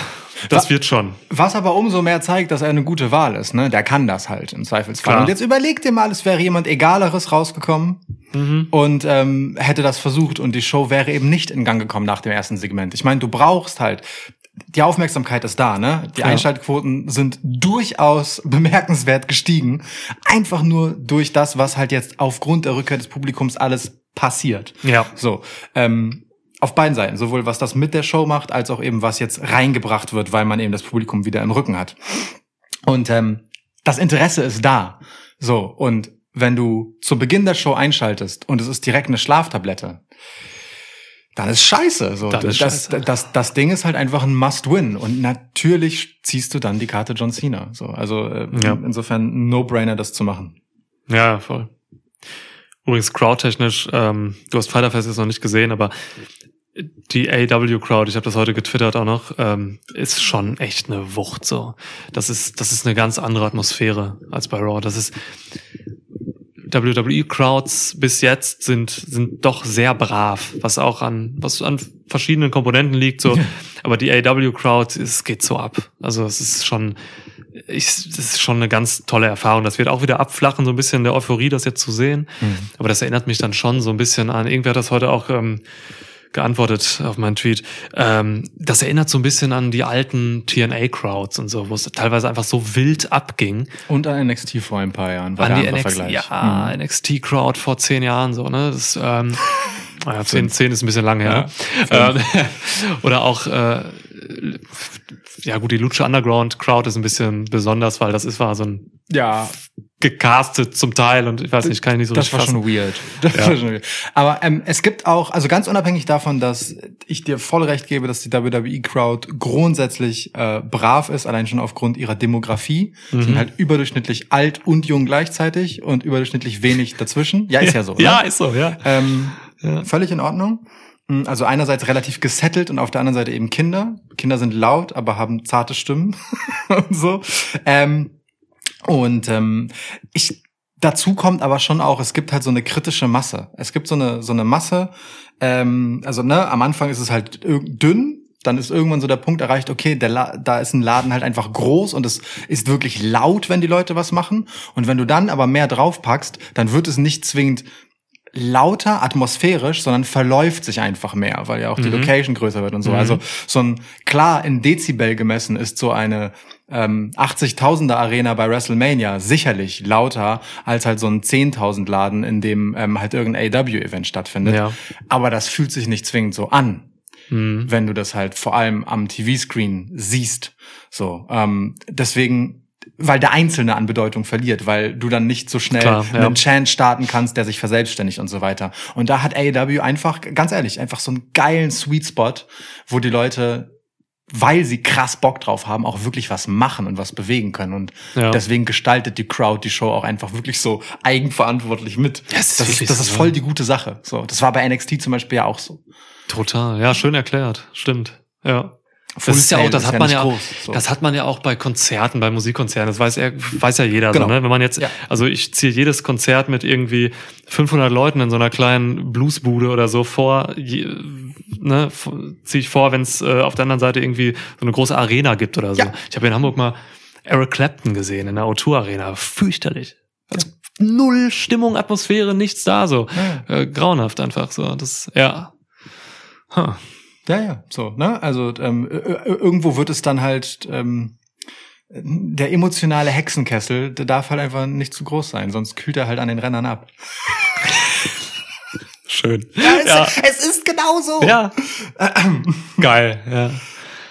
das Wa- wird schon. Was aber umso mehr zeigt, dass er eine gute Wahl ist, ne? Der kann das halt im Zweifelsfall. Klar. Und jetzt überleg dir mal, es wäre jemand Egaleres rausgekommen Mhm. und ähm, hätte das versucht und die Show wäre eben nicht in Gang gekommen nach dem ersten Segment. Ich meine, du brauchst halt die Aufmerksamkeit ist da, ne? Die Klar. Einschaltquoten sind durchaus bemerkenswert gestiegen. Einfach nur durch das, was halt jetzt aufgrund der Rückkehr des Publikums alles passiert. Ja. So, ähm, auf beiden Seiten, sowohl was das mit der Show macht, als auch eben was jetzt reingebracht wird, weil man eben das Publikum wieder im Rücken hat. Und ähm, das Interesse ist da. So, und wenn du zu Beginn der Show einschaltest und es ist direkt eine Schlaftablette, dann ist scheiße. So, Dann ist das, scheiße. Das, das Ding ist halt einfach ein Must-Win. Und natürlich ziehst du dann die Karte John Cena. So, also äh, Ja. insofern No-Brainer, das zu machen. Ja, voll. Übrigens, crowdtechnisch, ähm, du hast Fighter Fest jetzt noch nicht gesehen, aber die AW-Crowd, ich habe das heute getwittert auch noch, ähm, ist schon echt eine Wucht so. Das ist, das ist eine ganz andere Atmosphäre als bei Raw. Das ist WWE-Crowds bis jetzt sind, sind doch sehr brav, was auch an, was an verschiedenen Komponenten liegt, so. Aber die AW-Crowd, es geht so ab. Also es ist schon, ich, das ist schon eine ganz tolle Erfahrung. Das wird auch wieder abflachen, so ein bisschen der Euphorie, das jetzt zu sehen. Aber das erinnert mich dann schon so ein bisschen an, irgendwer hat das heute auch ähm, geantwortet auf meinen Tweet. Ähm, das erinnert so ein bisschen an die alten TNA-Crowds und so, wo es teilweise einfach so wild abging. Und an NXT vor ein paar Jahren. war An der die NXT, Vergleich. ja, Mhm. NXT-Crowd vor zehn Jahren so, ne? Das, ähm, naja, zehn, zehn ist ein bisschen lang her. Ja, ähm, oder auch, äh, ja gut, die Lucha Underground Crowd ist ein bisschen besonders, weil das ist war so ein Ja, gecastet zum Teil und ich weiß nicht, kann ich nicht so das richtig war fassen. schon weird. Das Ja. war schon weird. Aber ähm, es gibt auch, also ganz unabhängig davon, dass ich dir voll recht gebe, dass die WWE-Crowd grundsätzlich äh, brav ist, allein schon aufgrund ihrer Demografie. Mhm. Sind halt überdurchschnittlich alt und jung gleichzeitig und überdurchschnittlich wenig dazwischen. Ja, ist ja so. Ne? Ja, ist so, ja. Ähm, Ja. Völlig in Ordnung. Mm, Also einerseits relativ gesettelt und auf der anderen Seite eben Kinder. Kinder sind laut, aber haben zarte Stimmen und so. Ähm, und ähm, ich dazu kommt aber schon auch, es gibt halt so eine kritische Masse. Es gibt so eine so eine Masse. Ähm, also ne, am Anfang ist es halt dünn. Dann ist irgendwann so der Punkt erreicht, okay, der La da ist ein Laden halt einfach groß und es ist wirklich laut, wenn die Leute was machen. Und wenn du dann aber mehr draufpackst, dann wird es nicht zwingend lauter, atmosphärisch, sondern verläuft sich einfach mehr, weil ja auch die Mhm. Location größer wird und so. Mhm. Also so ein, klar, in Dezibel gemessen ist so eine ähm, 80.000er Arena bei WrestleMania sicherlich lauter als halt so ein 10.000 Laden, in dem ähm, halt irgendein AW-Event stattfindet. Ja. Aber das fühlt sich nicht zwingend so an Mhm. wenn du das halt vor allem am TV-Screen siehst. So, ähm, deswegen, weil der Einzelne an Bedeutung verliert, weil du dann nicht so schnell Klar, ja. einen Chant starten kannst, der sich verselbstständigt und so weiter. Und da hat AEW einfach, ganz ehrlich, einfach so einen geilen Sweet Spot, wo die Leute weil sie krass Bock drauf haben, auch wirklich was machen und was bewegen können. Und Ja. deswegen gestaltet die Crowd die Show auch einfach wirklich so eigenverantwortlich mit. Ja, es ist das, ist, das ist voll die gute Sache. So, das war bei NXT zum Beispiel ja auch so. Total, ja, schön erklärt, stimmt. Ja. Das ist ja auch, das hat ja man ja, groß, so. das hat man ja auch bei Konzerten, bei Musikkonzerten. Das weiß weiß ja jeder. Genau. So, ne? Wenn man jetzt, Ja. also ich ziehe jedes Konzert mit irgendwie 500 Leuten in so einer kleinen Bluesbude oder so vor, je, ne, ziehe ich vor, wenn es äh, auf der anderen Seite irgendwie so eine große Arena gibt oder so. Ja. Ich habe in Hamburg mal Eric Clapton gesehen in der O2 Arena, fürchterlich. Also null Stimmung, Atmosphäre, nichts da so. Äh, grauenhaft einfach so. Das, ja. Huh. Ja, ja, so, ne? Also ähm, irgendwo wird es dann halt ähm, der emotionale Hexenkessel, der darf halt einfach nicht zu groß sein, sonst kühlt er halt an den Rennern ab. Schön. Ja, es, es ist genau so. Ja. Geil, ja.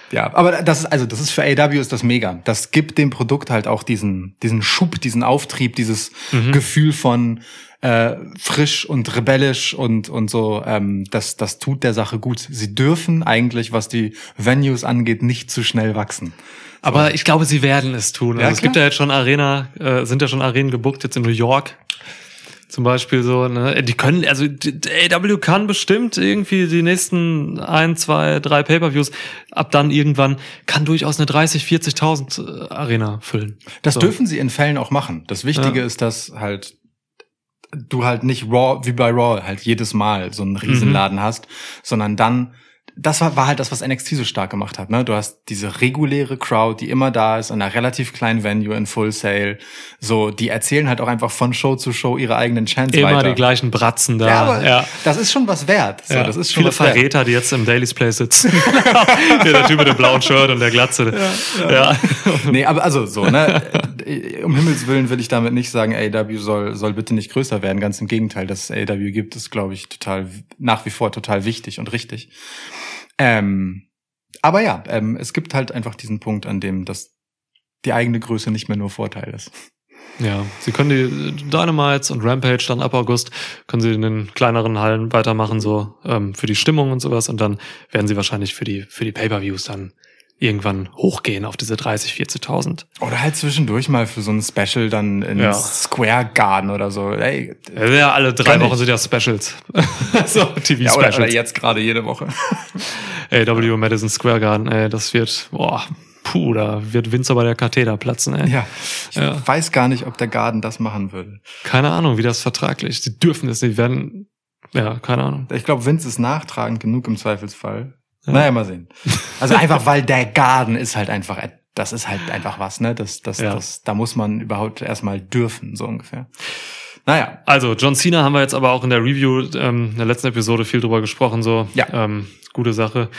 Ja, aber das ist also das ist für AW ist das mega. Das gibt dem Produkt halt auch diesen diesen Schub, diesen Auftrieb, dieses Mhm. Gefühl von äh, frisch und rebellisch und und so. Ähm, das das tut der Sache gut. Sie dürfen eigentlich, was die Venues angeht, nicht zu schnell wachsen. Aber ich glaube, sie werden es tun. Also Ja, es gibt ja jetzt schon Arena, äh, sind ja schon Arenen gebucht, jetzt in New York. Zum Beispiel so, ne, die können, also die- AW kann bestimmt irgendwie die nächsten ein, zwei, drei Pay-Per-Views, ab dann irgendwann, kann durchaus eine 30, 40.000 äh, Arena füllen. Das So. dürfen sie in Fällen auch machen. Das Wichtige Ja. ist, dass halt du halt nicht Raw, wie bei Raw, halt jedes Mal so einen Riesenladen hast, sondern dann, das war, war halt das, was NXT so stark gemacht hat, ne? Du hast diese reguläre Crowd, die immer da ist, an einer relativ kleinen Venue in Full Sale. So, die erzählen halt auch einfach von Show zu Show ihre eigenen Chants Immer weiter. die gleichen Bratzen da. ja, aber ja. das ist schon was wert. So, Ja, das ist schon viele was wert. Verräter, die jetzt im Daily's Place sitzen. Hier, der Typ mit dem blauen Shirt und der Glatze. Ja, Nee, aber also so, ne? um Himmels Willen will ich damit nicht sagen, AW soll, soll bitte nicht größer werden. Ganz im Gegenteil, dass es AW gibt, ist, glaube ich, total, nach wie vor total wichtig und richtig. Ähm, aber ja, ähm, es gibt halt einfach diesen Punkt, an dem das die eigene Größe nicht mehr nur Vorteil ist. Ja, sie können die Dynamites und Rampage dann ab August, können sie in den kleineren Hallen weitermachen, so ähm, für die Stimmung und sowas. Und dann werden sie wahrscheinlich für die, für die Pay-Per-Views dann irgendwann hochgehen auf diese 30, 40.000. Oder halt zwischendurch mal für so ein Special dann in Ja. Square Garden oder so. Ey, Ja, alle drei Wochen ich. sind ja Specials. so, ja, oder, oder TV-Specials. jetzt gerade jede Woche. AW Madison Square Garden, ey, das wird, boah, puh, da wird Vince bei der Katheter platzen, ey. Ja, ich Ja. weiß gar nicht, ob der Garden das machen würde. Keine Ahnung, wie das vertraglich. Sie dürfen es nicht, werden, ja, keine Ahnung. Ich glaube, Vince ist nachtragend genug im Zweifelsfall. Ja. Naja, mal sehen. Also einfach, weil der Garden ist halt einfach, das ist halt einfach was, ne? Das, das, Ja. das, da muss man überhaupt erstmal dürfen, so ungefähr. Naja, Also, John Cena haben wir jetzt aber auch in der Review, ähm, in der letzten Episode viel drüber gesprochen, so. Ja. Ähm, gute Sache.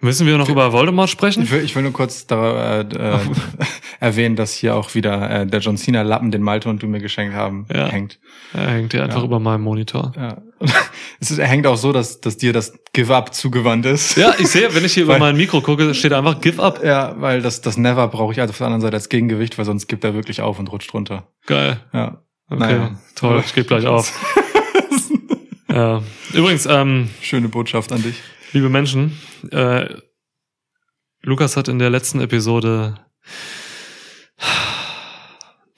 Müssen wir noch über Voldemort sprechen? ich will, ich will nur kurz da, äh, äh, erwähnen, dass hier auch wieder äh, der John Cena Lappen, den Malte und du mir geschenkt haben, Ja. hängt. Er hängt hier einfach Ja. über meinem Monitor. Ja. Es hängt auch so, dass, dass dir das Give Up zugewandt ist. Ja, ich sehe, wenn ich hier über Weil- mein Mikro gucke, steht einfach Give Up. Ja, weil das, das Never brauche ich also auf der anderen Seite als Gegengewicht, weil sonst gibt er wirklich auf und rutscht runter. Geil. Ja. Okay, Naja. toll, ich gebe gleich auf. ja. Übrigens, ähm, Schöne Botschaft an dich. liebe Menschen, äh, Lukas hat in der letzten Episode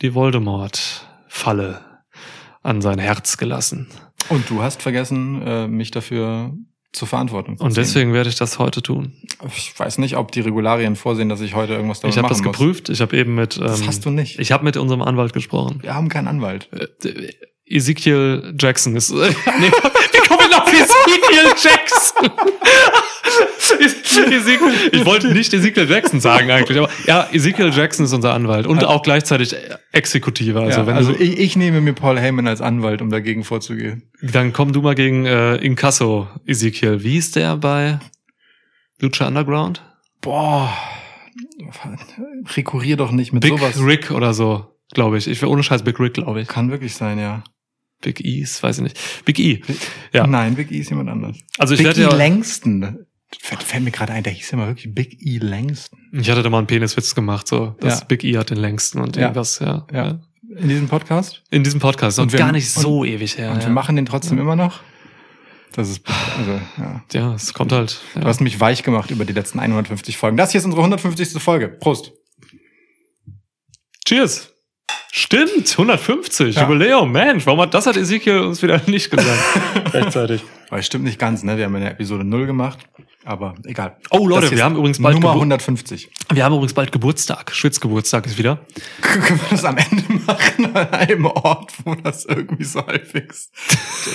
die Voldemort-Falle an sein Herz gelassen. Und du hast vergessen, äh, mich dafür zur Verantwortung zu Und deswegen werde ich das heute tun. Ich weiß nicht, ob die Regularien vorsehen, dass ich heute irgendwas damit Ich habe machen das muss. geprüft. Ich habe eben mit. Ähm, Das hast du nicht. Ich habe mit unserem Anwalt gesprochen. Wir haben keinen Anwalt. Äh, Ezekiel Jackson ist. nee, wie komme ich auf Ezekiel Jackson? Ezekiel, ich wollte nicht Ezekiel Jackson sagen eigentlich, aber ja, Ezekiel Jackson ist unser Anwalt und auch gleichzeitig Exekutiver. Also, ja, wenn also du, ich, ich nehme mir Paul Heyman als Anwalt, um dagegen vorzugehen. dann komm du mal gegen äh, Inkasso Ezekiel. Wie ist der bei Lucha Underground? Boah. Rekurrier doch nicht mit Big sowas. Rick oder so, glaube ich. Ich wäre ohne Scheiß Big Rick, glaube ich. Kann wirklich sein, ja. Big E's, weiß ich nicht. Big E. Ja. Nein, Big E ist jemand anders. Also ich Big werde E ja, Langston. Fällt, fällt mir gerade ein, der hieß ja mal wirklich Big E Langston. ich hatte da mal einen Peniswitz gemacht, so, dass Ja. Big E hat den längsten und irgendwas, ja. Ja. ja. In diesem Podcast. In diesem Podcast. Und, Und wir- gar nicht so ewig her. Und ja. wir machen den trotzdem immer noch. Das ist, also, ja. ja, es kommt halt. Ja. Du hast mich weich gemacht über die letzten 150 Folgen. Das hier ist unsere 150. Folge. Prost. Cheers! Stimmt, 150, Ja. Jubiläum, Mensch, warum hat das hat Ezekiel uns wieder nicht gesagt? Rechtzeitig. Aber es stimmt nicht ganz, ne? Wir haben eine Episode 0 gemacht. Aber egal. Oh Leute, wir haben übrigens bald Nummer Gebur- 150. Wir haben übrigens bald Geburtstag. Schwitzgeburtstag ist wieder. Können wir das am Ende machen? An einem Ort, wo das irgendwie so halbwegs.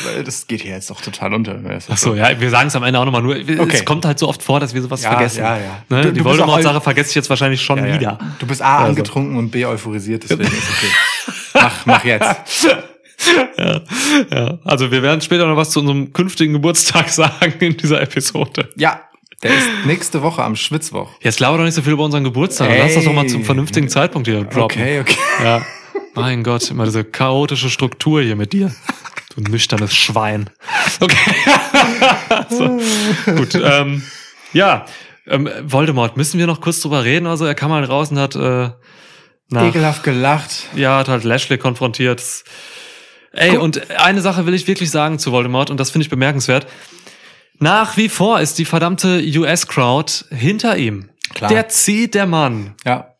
Weil das geht hier jetzt doch total unter. Ach so, ja, wir sagen es am Ende auch nochmal nur. Es Okay. kommt halt so oft vor, dass wir sowas Ja, vergessen. ja, ja. Ne? Du- Die Voldemort-Sache vergesse ich jetzt wahrscheinlich schon Ja, ja. wieder. Du bist A Also. angetrunken und B euphorisiert, deswegen ist okay. Mach, mach jetzt. Ja, ja. Also wir werden später noch was zu unserem künftigen Geburtstag sagen in dieser Episode. Ja, der ist nächste Woche am Schwitzwoch. Jetzt laber doch nicht so viel über unseren Geburtstag. Ey. Lass das doch mal zum vernünftigen Zeitpunkt hier droppen. Okay, okay. Ja. Mein Gott, immer diese chaotische Struktur hier mit dir. Du nüchternes Schwein. Okay. so. Gut. Ähm, ja, ähm, Voldemort, müssen wir noch kurz drüber reden? Also er kam mal raus und hat, äh, nach, Ekelhaft gelacht. ja, hat halt Lashley konfrontiert. Ey, und eine Sache will ich wirklich sagen zu Voldemort und das finde ich bemerkenswert. Nach wie vor ist die verdammte US-Crowd hinter ihm. Klar. Der zieht der Mann. Ja.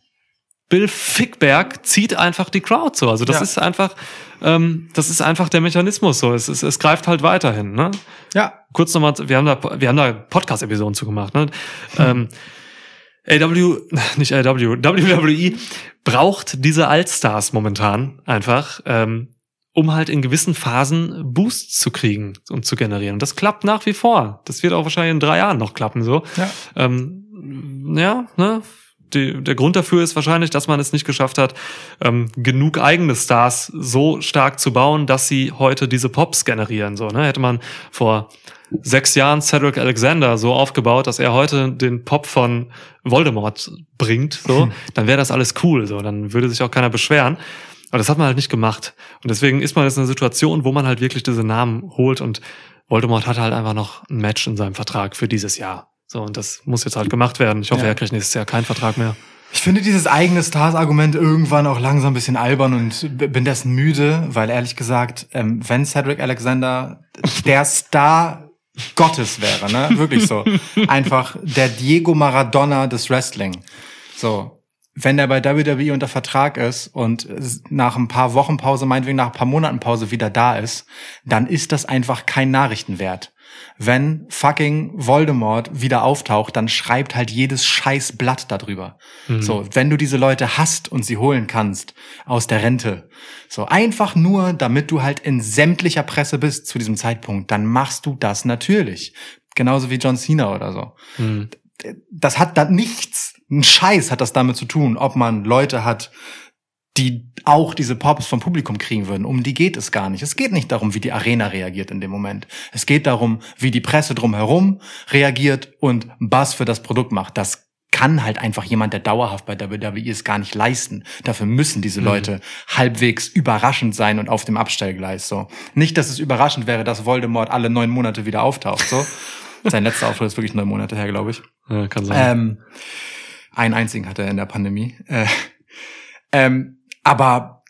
Bill Fickberg zieht einfach die Crowd so. Also das Ja. ist einfach ähm, das ist einfach der Mechanismus so. Es, es, es greift halt weiterhin. Ne? Ja. Kurz nochmal, wir haben da, wir haben da Podcast-Episoden zu gemacht. Ne? Ähm, AW, nicht AW, WWE braucht diese Allstars momentan einfach, ähm, um halt in gewissen Phasen Boosts zu kriegen und zu generieren. Und das klappt nach wie vor. Das wird auch wahrscheinlich in drei Jahren noch klappen so. Ja. Ähm, ja, ne? Die, der Grund dafür ist wahrscheinlich, dass man es nicht geschafft hat, ähm, genug eigene Stars so stark zu bauen, dass sie heute diese Pops generieren. So, ne? Hätte man vor sechs Jahren Cedric Alexander so aufgebaut, dass er heute den Pop von Voldemort bringt, so, dann wäre das alles cool. So, dann würde sich auch keiner beschweren. Aber das hat man halt nicht gemacht. Und deswegen ist man jetzt in einer Situation, wo man halt wirklich diese Namen holt und Voldemort hat halt einfach noch ein Match in seinem Vertrag für dieses Jahr. So, und das muss jetzt halt gemacht werden. Ich hoffe, Ja. er kriegt nächstes Jahr keinen Vertrag mehr. Ich finde dieses eigene Stars-Argument irgendwann auch langsam ein bisschen albern und bin dessen müde, weil ehrlich gesagt, ähm, wenn Cedric Alexander der Star Gottes wäre, ne, wirklich so, einfach der Diego Maradona des Wrestling, so. Wenn er bei WWE unter Vertrag ist und nach ein paar Wochen Pause, meinetwegen nach ein paar Monaten Pause wieder da ist, dann ist das einfach kein Nachrichtenwert. Wenn fucking Voldemort wieder auftaucht, dann schreibt halt jedes scheiß Blatt darüber. So, wenn du diese Leute hast und sie holen kannst aus der Rente, so einfach nur, damit du halt in sämtlicher Presse bist zu diesem Zeitpunkt, dann machst du das natürlich. Genauso wie John Cena oder so. Hm. Das hat da nichts, ein Scheiß hat das damit zu tun, ob man Leute hat, die auch diese Pops vom Publikum kriegen würden. Um die geht es gar nicht. Es geht nicht darum, wie die Arena reagiert in dem Moment. Es geht darum, wie die Presse drumherum reagiert und Buzz für das Produkt macht. Das kann halt einfach jemand, der dauerhaft bei WWE ist, gar nicht leisten. Dafür müssen diese Leute halbwegs überraschend sein und auf dem Abstellgleis. So nicht, dass es überraschend wäre, dass Voldemort alle neun Monate wieder auftaucht. So sein letzter Auftritt ist wirklich neun Monate her, glaube ich. Ja, kann sein. Ähm, einen einzigen hat er in der Pandemie. Äh, ähm, aber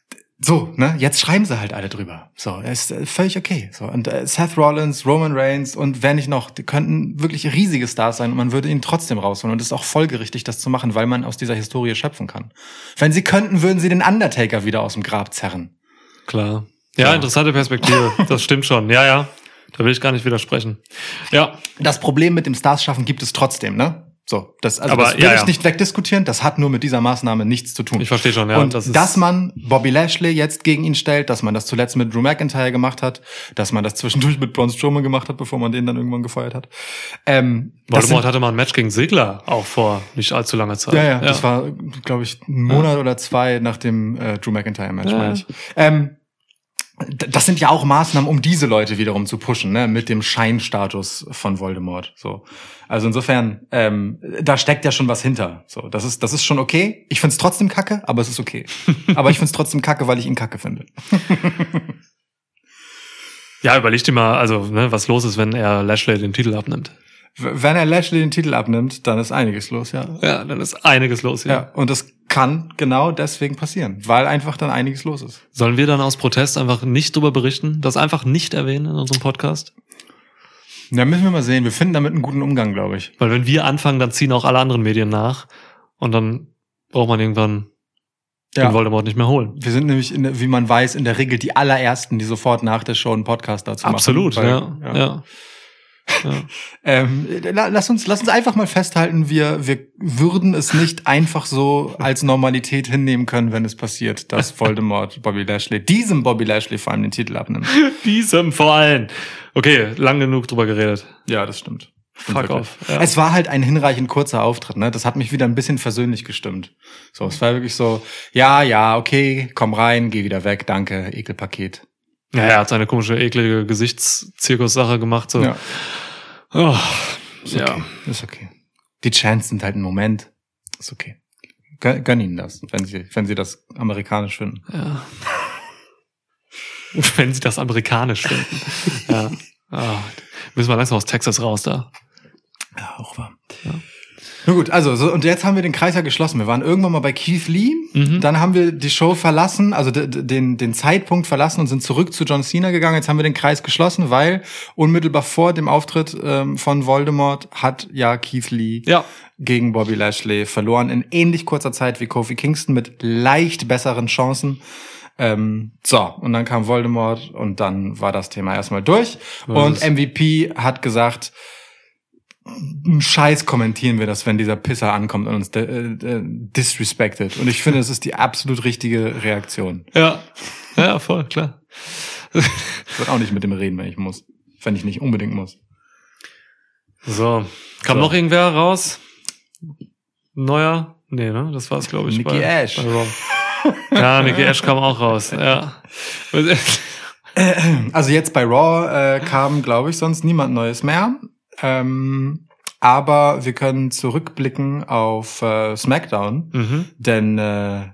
so, ne, jetzt schreiben sie halt alle drüber. So, ist äh, völlig okay. So und äh, Seth Rollins, Roman Reigns und wer nicht noch, die könnten wirklich riesige Stars sein und man würde ihn trotzdem rausholen und es ist auch folgerichtig, das zu machen, weil man aus dieser Historie schöpfen kann. Wenn sie könnten, würden sie den Undertaker wieder aus dem Grab zerren. Klar. Ja, So. interessante Perspektive. Das stimmt schon. Ja, ja. Da will ich gar nicht widersprechen. Ja, Das Problem mit dem Stars schaffen gibt es trotzdem, ne? So, das, also Aber, das will ja, ich ja. nicht wegdiskutieren. Das hat nur mit dieser Maßnahme nichts zu tun. ich verstehe schon. Ja, und das dass man Bobby Lashley jetzt gegen ihn stellt, dass man das zuletzt mit Drew McIntyre gemacht hat, dass man das zwischendurch mit Braun Strowman gemacht hat, bevor man den dann irgendwann gefeuert hat. Ähm, Voldemort sind, hatte mal ein Match gegen Sigler auch vor nicht allzu langer Zeit. ja, ja, das war, glaube ich, ein Monat oder zwei nach dem äh, Drew McIntyre-Match, Ja. meine ich. Ähm, das sind ja auch Maßnahmen, um diese Leute wiederum zu pushen, ne, mit dem Scheinstatus von Voldemort. So, also insofern, ähm, da steckt ja schon was hinter. So, das ist, das ist schon okay. Ich find's trotzdem kacke, aber es ist okay. aber ich find's trotzdem kacke, weil ich ihn kacke finde. Ja, überleg dir mal, also, ne, was los ist, wenn er Lashley den Titel abnimmt. Wenn er Lashley den Titel abnimmt, dann ist einiges los, ja. Ja, dann ist einiges los hier. Ja, und das kann genau deswegen passieren, weil einfach dann einiges los ist. Sollen wir dann aus Protest einfach nicht drüber berichten, das einfach nicht erwähnen in unserem Podcast? Da müssen wir mal sehen. Wir finden damit einen guten Umgang, glaube ich. Weil wenn wir anfangen, dann ziehen auch alle anderen Medien nach und dann braucht man irgendwann den Voldemort nicht mehr holen. Wir sind nämlich, der- wie man weiß, in der Regel die allerersten, die sofort nach der Show einen Podcast dazu Absolut, machen. ja. ja. ja. Ähm, la- lass uns, lass uns einfach mal festhalten, wir, wir würden es nicht einfach so als Normalität hinnehmen können, wenn es passiert, dass Voldemort Bobby Lashley, diesem Bobby Lashley vor allem den Titel abnimmt. Diesem vor allem. Okay, lang genug drüber geredet. Ja, das stimmt. Fuck off. Ja. Es war halt ein hinreichend kurzer Auftritt, ne? Das hat mich wieder ein bisschen versöhnlich gestimmt. So, es war wirklich so, ja, ja, okay, komm rein, geh wieder weg, danke, Ekelpaket. Ja, er hat seine komische, eklige Gesichtszirkus-Sache gemacht. So. Ja, Oh, ist ja. okay. Ist okay. Die Chants sind halt ein Moment. Ist okay. Gön, gönn ihnen das, wenn sie, wenn sie das amerikanisch finden. ja. Wenn sie das amerikanisch finden. ja. Ah, müssen wir langsam aus Texas raus da. Ja, auch wahr. Na gut, also, so, und jetzt haben wir den Kreis ja geschlossen. Wir waren irgendwann mal bei Keith Lee, Mhm. dann haben wir die Show verlassen, also den, den Zeitpunkt verlassen und sind zurück zu John Cena gegangen. Jetzt haben wir den Kreis geschlossen, weil unmittelbar vor dem Auftritt ähm, von Voldemort hat ja Keith Lee Ja. gegen Bobby Lashley verloren in ähnlich kurzer Zeit wie Kofi Kingston mit leicht besseren Chancen. Ähm, so, und dann kam Voldemort und dann war das Thema erstmal durch. Was und MVP hat gesagt, "N Scheiß kommentieren wir das, wenn dieser Pisser ankommt und uns äh, disrespected. Und ich finde, es ist die absolut richtige Reaktion. Ja, ja, voll, klar. Ich würde auch nicht mit dem reden, wenn ich muss. Wenn ich nicht unbedingt muss. So, kam So. noch irgendwer raus? Neuer? Nee, ne? Das war's, glaube ich. Nicky Ash. bei. Ja, Nicky Ash kam auch raus. Ja. Also jetzt bei Raw äh, kam, glaube ich, sonst niemand Neues mehr. Ähm, aber wir können zurückblicken auf äh, SmackDown, mhm. denn äh,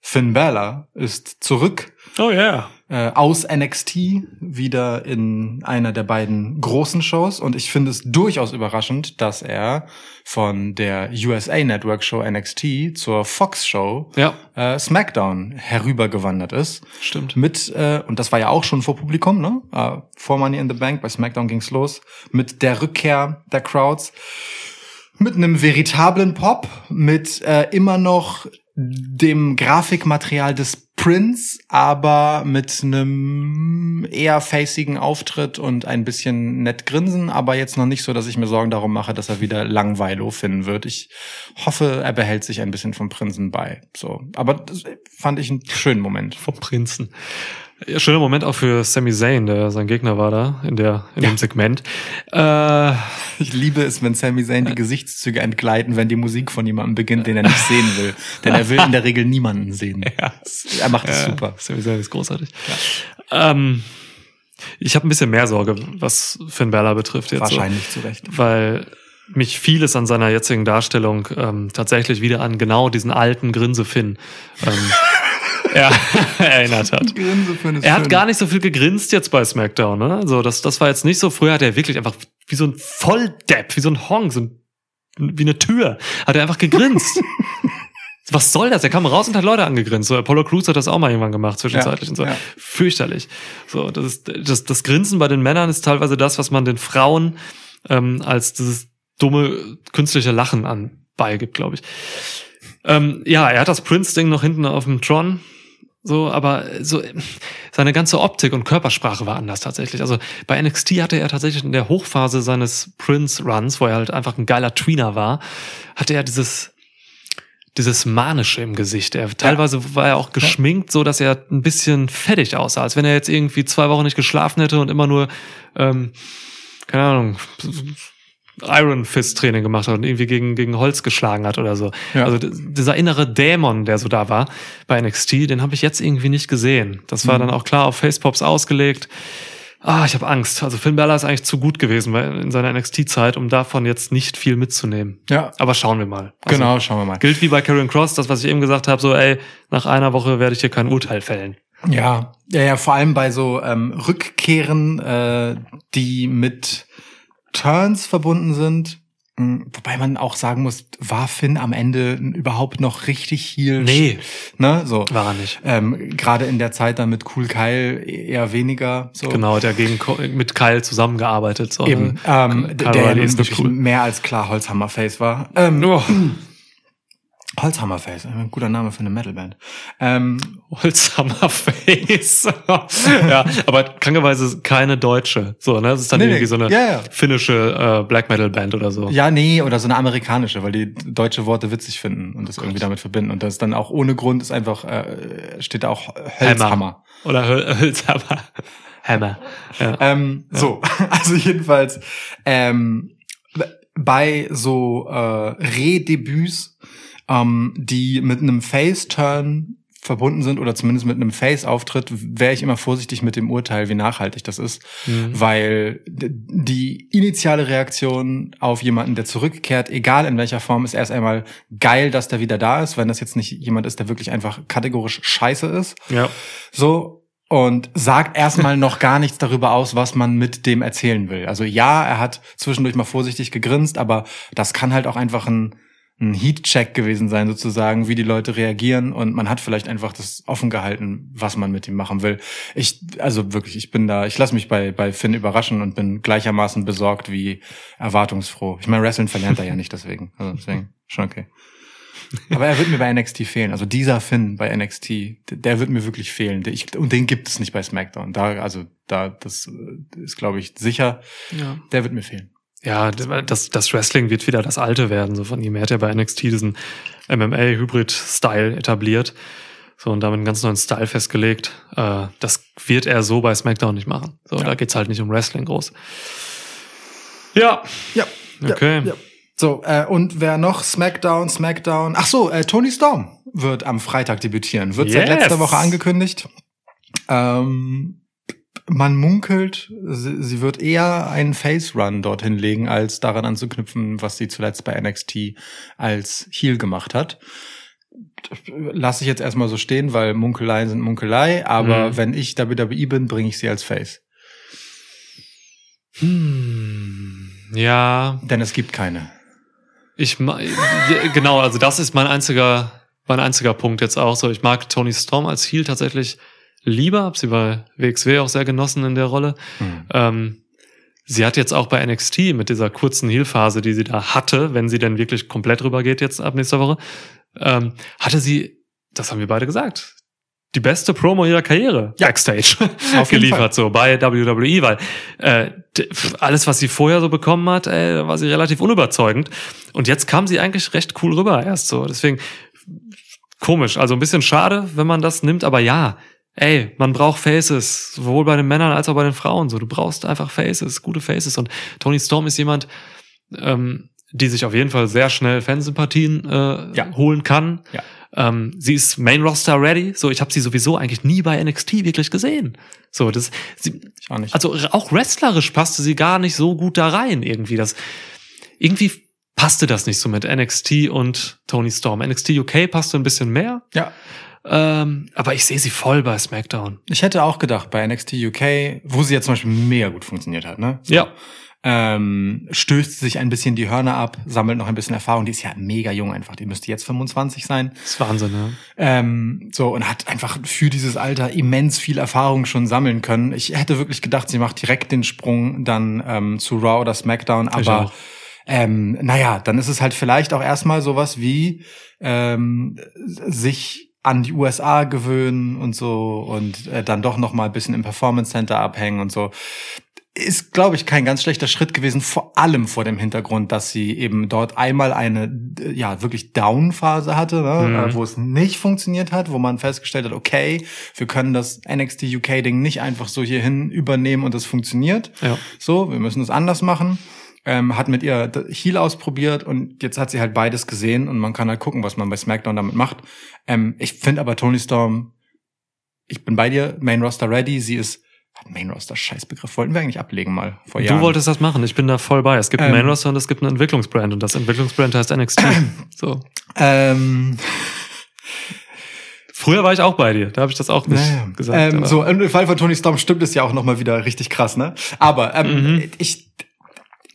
Finn Balor ist zurück Oh ja. Äh, aus NXT wieder in einer der beiden großen Shows. Und ich finde es durchaus überraschend, dass er von der USA Network Show NXT zur Fox Show Ja, äh, SmackDown herübergewandert ist. Stimmt. mit äh, und das war ja auch schon vor Publikum, ne? Äh, vor Money in the Bank bei SmackDown ging's los. Mit der Rückkehr der Crowds. Mit einem veritablen Pop, mit äh, immer noch dem Grafikmaterial des Prince, aber mit einem eher facigen Auftritt und ein bisschen nett grinsen, aber jetzt noch nicht so, dass ich mir Sorgen darum mache, dass er wieder Langweilo finden wird. Ich hoffe, er behält sich ein bisschen vom Prinzen bei. So, aber das fand ich einen schönen Moment. Vom Prinzen. Ja, schöner Moment auch für Sami Zayn, der sein Gegner war da in der in dem Segment. Äh, Ich liebe es, wenn Sami Zayn die Gesichtszüge entgleiten, wenn die Musik von jemandem beginnt, den er nicht sehen will. Denn er will in der Regel niemanden sehen. Ja. Er macht es Ja, super. Sami Zayn ist großartig. Ähm, ich habe ein bisschen mehr Sorge, was Finn Balor betrifft jetzt. Wahrscheinlich zu Recht. So, weil mich vieles an seiner jetzigen Darstellung ähm, tatsächlich wieder an genau diesen alten Grinse-Finn ähm, er, erinnert hat. Er hat gar nicht so viel gegrinst jetzt bei SmackDown, ne? Also das, das war jetzt nicht so. Früher hat er wirklich einfach wie so ein Volldepp, wie so ein Honk, so ein, wie eine Tür, hat er einfach gegrinst. Was soll das? Er kam raus und hat Leute angegrinst. So, Apollo Crews hat das auch mal irgendwann gemacht, zwischenzeitlich Ja, und so. ja. Fürchterlich. So, das, ist, das, das Grinsen bei den Männern ist teilweise das, was man den Frauen ähm, als dieses dumme künstliche Lachen an beigibt, glaube ich. Ähm, ja, er hat das Prince-Ding noch hinten auf dem Tron. So, aber so seine ganze Optik und Körpersprache war anders tatsächlich. Also bei NXT hatte er tatsächlich in der Hochphase seines Prince-Runs, wo er halt einfach ein geiler Tweener war, hatte er dieses dieses manische im Gesicht. Er teilweise war er auch geschminkt, so dass er ein bisschen fettig aussah, als wenn er jetzt irgendwie zwei Wochen nicht geschlafen hätte und immer nur ähm, keine Ahnung Iron Fist Training gemacht hat und irgendwie gegen gegen Holz geschlagen hat oder so. Ja. Also dieser innere Dämon, der so da war bei NXT, den habe ich jetzt irgendwie nicht gesehen. Das war Mhm. dann auch klar auf Facepops ausgelegt. Ah, ich habe Angst. Also Finn Balor ist eigentlich zu gut gewesen in seiner NXT-Zeit, um davon jetzt nicht viel mitzunehmen. Ja, Aber schauen wir mal. Also, genau, schauen wir mal. Gilt wie bei Karen Cross, das, was ich eben gesagt habe, so, ey, nach einer Woche werde ich hier kein Urteil fällen. Ja, ja, ja, vor allem bei so ähm, Rückkehren, äh, die mit Turns verbunden sind. Mm, Wobei man auch sagen muss, war Finn am Ende überhaupt noch richtig heel? Ne, so. war er nicht. Ähm, Gerade in der Zeit dann mit Cool Kyle eher weniger. So. Genau, der gegen mit Kyle zusammengearbeitet. So, Eben, ne? ähm, der ja wirklich cool. mehr als klar Holzhammerface war. Ähm, Oh, Holzhammerface, ein guter Name für eine Metalband. Ähm, Holzhammerface. ja, aber krankerweise keine deutsche. So, ne? Das ist dann Nee, irgendwie so eine ja, ja. finnische äh, Black Metal Band oder so. Ja, nee, oder so eine amerikanische, weil die deutsche Worte witzig finden und das irgendwie damit verbinden. Und das ist dann auch ohne Grund ist einfach, äh, steht da auch Hölzhammer. Oder Höl Hölzhammer. Hammer. Ja. Ähm, So, also jedenfalls ähm, bei so äh, Redebüts, ähm, die mit einem Face-Turn verbunden sind oder zumindest mit einem Face-Auftritt, wäre ich immer vorsichtig mit dem Urteil, wie nachhaltig das ist, Mhm. weil die initiale Reaktion auf jemanden, der zurückkehrt, egal in welcher Form, ist erst einmal geil, dass der wieder da ist, wenn das jetzt nicht jemand ist, der wirklich einfach kategorisch scheiße ist. Ja. So. Und sagt erstmal noch gar nichts darüber aus, was man mit dem erzählen will. Also ja, er hat zwischendurch mal vorsichtig gegrinst, aber das kann halt auch einfach ein, ein Heat-Check gewesen sein, sozusagen, wie die Leute reagieren. Und man hat vielleicht einfach das offen gehalten, was man mit ihm machen will. Ich, also wirklich, ich bin da, ich lasse mich bei, bei Finn überraschen und bin gleichermaßen besorgt wie erwartungsfroh. Ich meine, Wrestling verlernt er ja nicht deswegen. Also deswegen, schon okay. Aber er wird mir bei NXT fehlen. Also dieser Finn bei NXT, der- wird mir wirklich fehlen. Ich, und den gibt es nicht bei SmackDown. Da, also da, das äh, ist, glaube ich, sicher. Ja. Der wird mir fehlen. Ja, das, das Wrestling wird wieder das Alte werden, so von ihm. Er hat ja bei NXT diesen MMA-Hybrid-Style etabliert. So, und damit einen ganz neuen Style festgelegt. Äh, das wird er so bei SmackDown nicht machen. So, Ja. da geht's halt nicht um Wrestling groß. Ja. Ja. Okay. Ja, ja. So, äh, und wer noch? SmackDown, SmackDown. Ach so, äh, Tony Storm wird am Freitag debütieren. Wird seit Yes. letzter Woche angekündigt. Ähm, man munkelt, sie, sie wird eher einen Face-Run dorthin legen, als daran anzuknüpfen, was sie zuletzt bei NXT als Heel gemacht hat. Lass ich jetzt erstmal so stehen, weil Munkeleien sind Munkelei, aber Mhm. wenn ich WWE bin, bringe ich sie als Face. Hm, ja, Denn es gibt keine. ich genau, also das ist mein einziger, mein einziger Punkt jetzt auch so. Ich mag Tony Storm als Heel tatsächlich lieber, hab sie bei WXW auch sehr genossen in der Rolle. Hm. Ähm, sie hat jetzt auch bei NXT mit dieser kurzen Heel-Phase, die sie da hatte, wenn sie denn wirklich komplett rübergeht jetzt ab nächster Woche, ähm, hatte sie, das haben wir beide gesagt, die beste Promo ihrer Karriere Ja. backstage geliefert, so bei WWE, weil äh, alles, was sie vorher so bekommen hat, ey, da war sie relativ unüberzeugend. Und jetzt kam sie eigentlich recht cool rüber erst so. Deswegen komisch, also ein bisschen schade, wenn man das nimmt, aber ja, ey, man braucht Faces, sowohl bei den Männern als auch bei den Frauen. So, du brauchst einfach Faces, gute Faces. Und Tony Storm ist jemand, ähm, die sich auf jeden Fall sehr schnell Fansympathien äh, Ja. holen kann. Ja. Ähm, sie ist Main Roster ready. So, ich habe sie sowieso eigentlich nie bei NXT wirklich gesehen. So, das, sie, auch nicht. also auch wrestlerisch passte sie gar nicht so gut da rein irgendwie. Das irgendwie passte das nicht so mit NXT und Tony Storm. NXT UK passte ein bisschen mehr, ja. Ähm, aber ich sehe sie voll bei SmackDown. Ich hätte auch gedacht, bei NXT UK, wo sie ja zum Beispiel mega gut funktioniert hat, ne? So. Ja. Ähm, stößt sich ein bisschen die Hörner ab, sammelt noch ein bisschen Erfahrung. Die ist ja mega jung einfach. Die müsste jetzt 25 sein. Das ist Wahnsinn, ja. Ähm, so, und hat einfach für dieses Alter immens viel Erfahrung schon sammeln können. Ich hätte wirklich gedacht, sie macht direkt den Sprung dann ähm, zu Raw oder SmackDown, aber ähm, naja, dann ist es halt vielleicht auch erstmal sowas wie ähm, sich an die USA gewöhnen und so und äh, dann doch noch mal ein bisschen im Performance Center abhängen und so. Ist, glaube ich, kein ganz schlechter Schritt gewesen, vor allem vor dem Hintergrund, dass sie eben dort einmal eine, ja, wirklich Down-Phase hatte, ne? Mhm. äh, wo es nicht funktioniert hat, wo man festgestellt hat, okay, wir können das NXT UK-Ding nicht einfach so hierhin übernehmen und es funktioniert. Ja. So, wir müssen es anders machen. Ähm, hat mit ihr Heal ausprobiert und jetzt hat sie halt beides gesehen und man kann halt gucken, was man bei SmackDown damit macht. Ähm, ich finde aber Tony Storm, ich bin bei dir, Main Roster ready, sie ist Main Roster Scheißbegriff wollten wir eigentlich ablegen mal vor Jahren. Du wolltest das machen, ich bin da voll bei. Es gibt Ähm. einen Main Roster und es gibt einen Entwicklungsbrand und das Entwicklungsbrand heißt NXT. so. ähm, Früher war ich auch bei dir, da habe ich das auch nicht naja. gesagt. ähm, so im Fall von Tony Storm stimmt es ja auch noch mal wieder richtig krass, ne? Aber ähm, Mhm. ich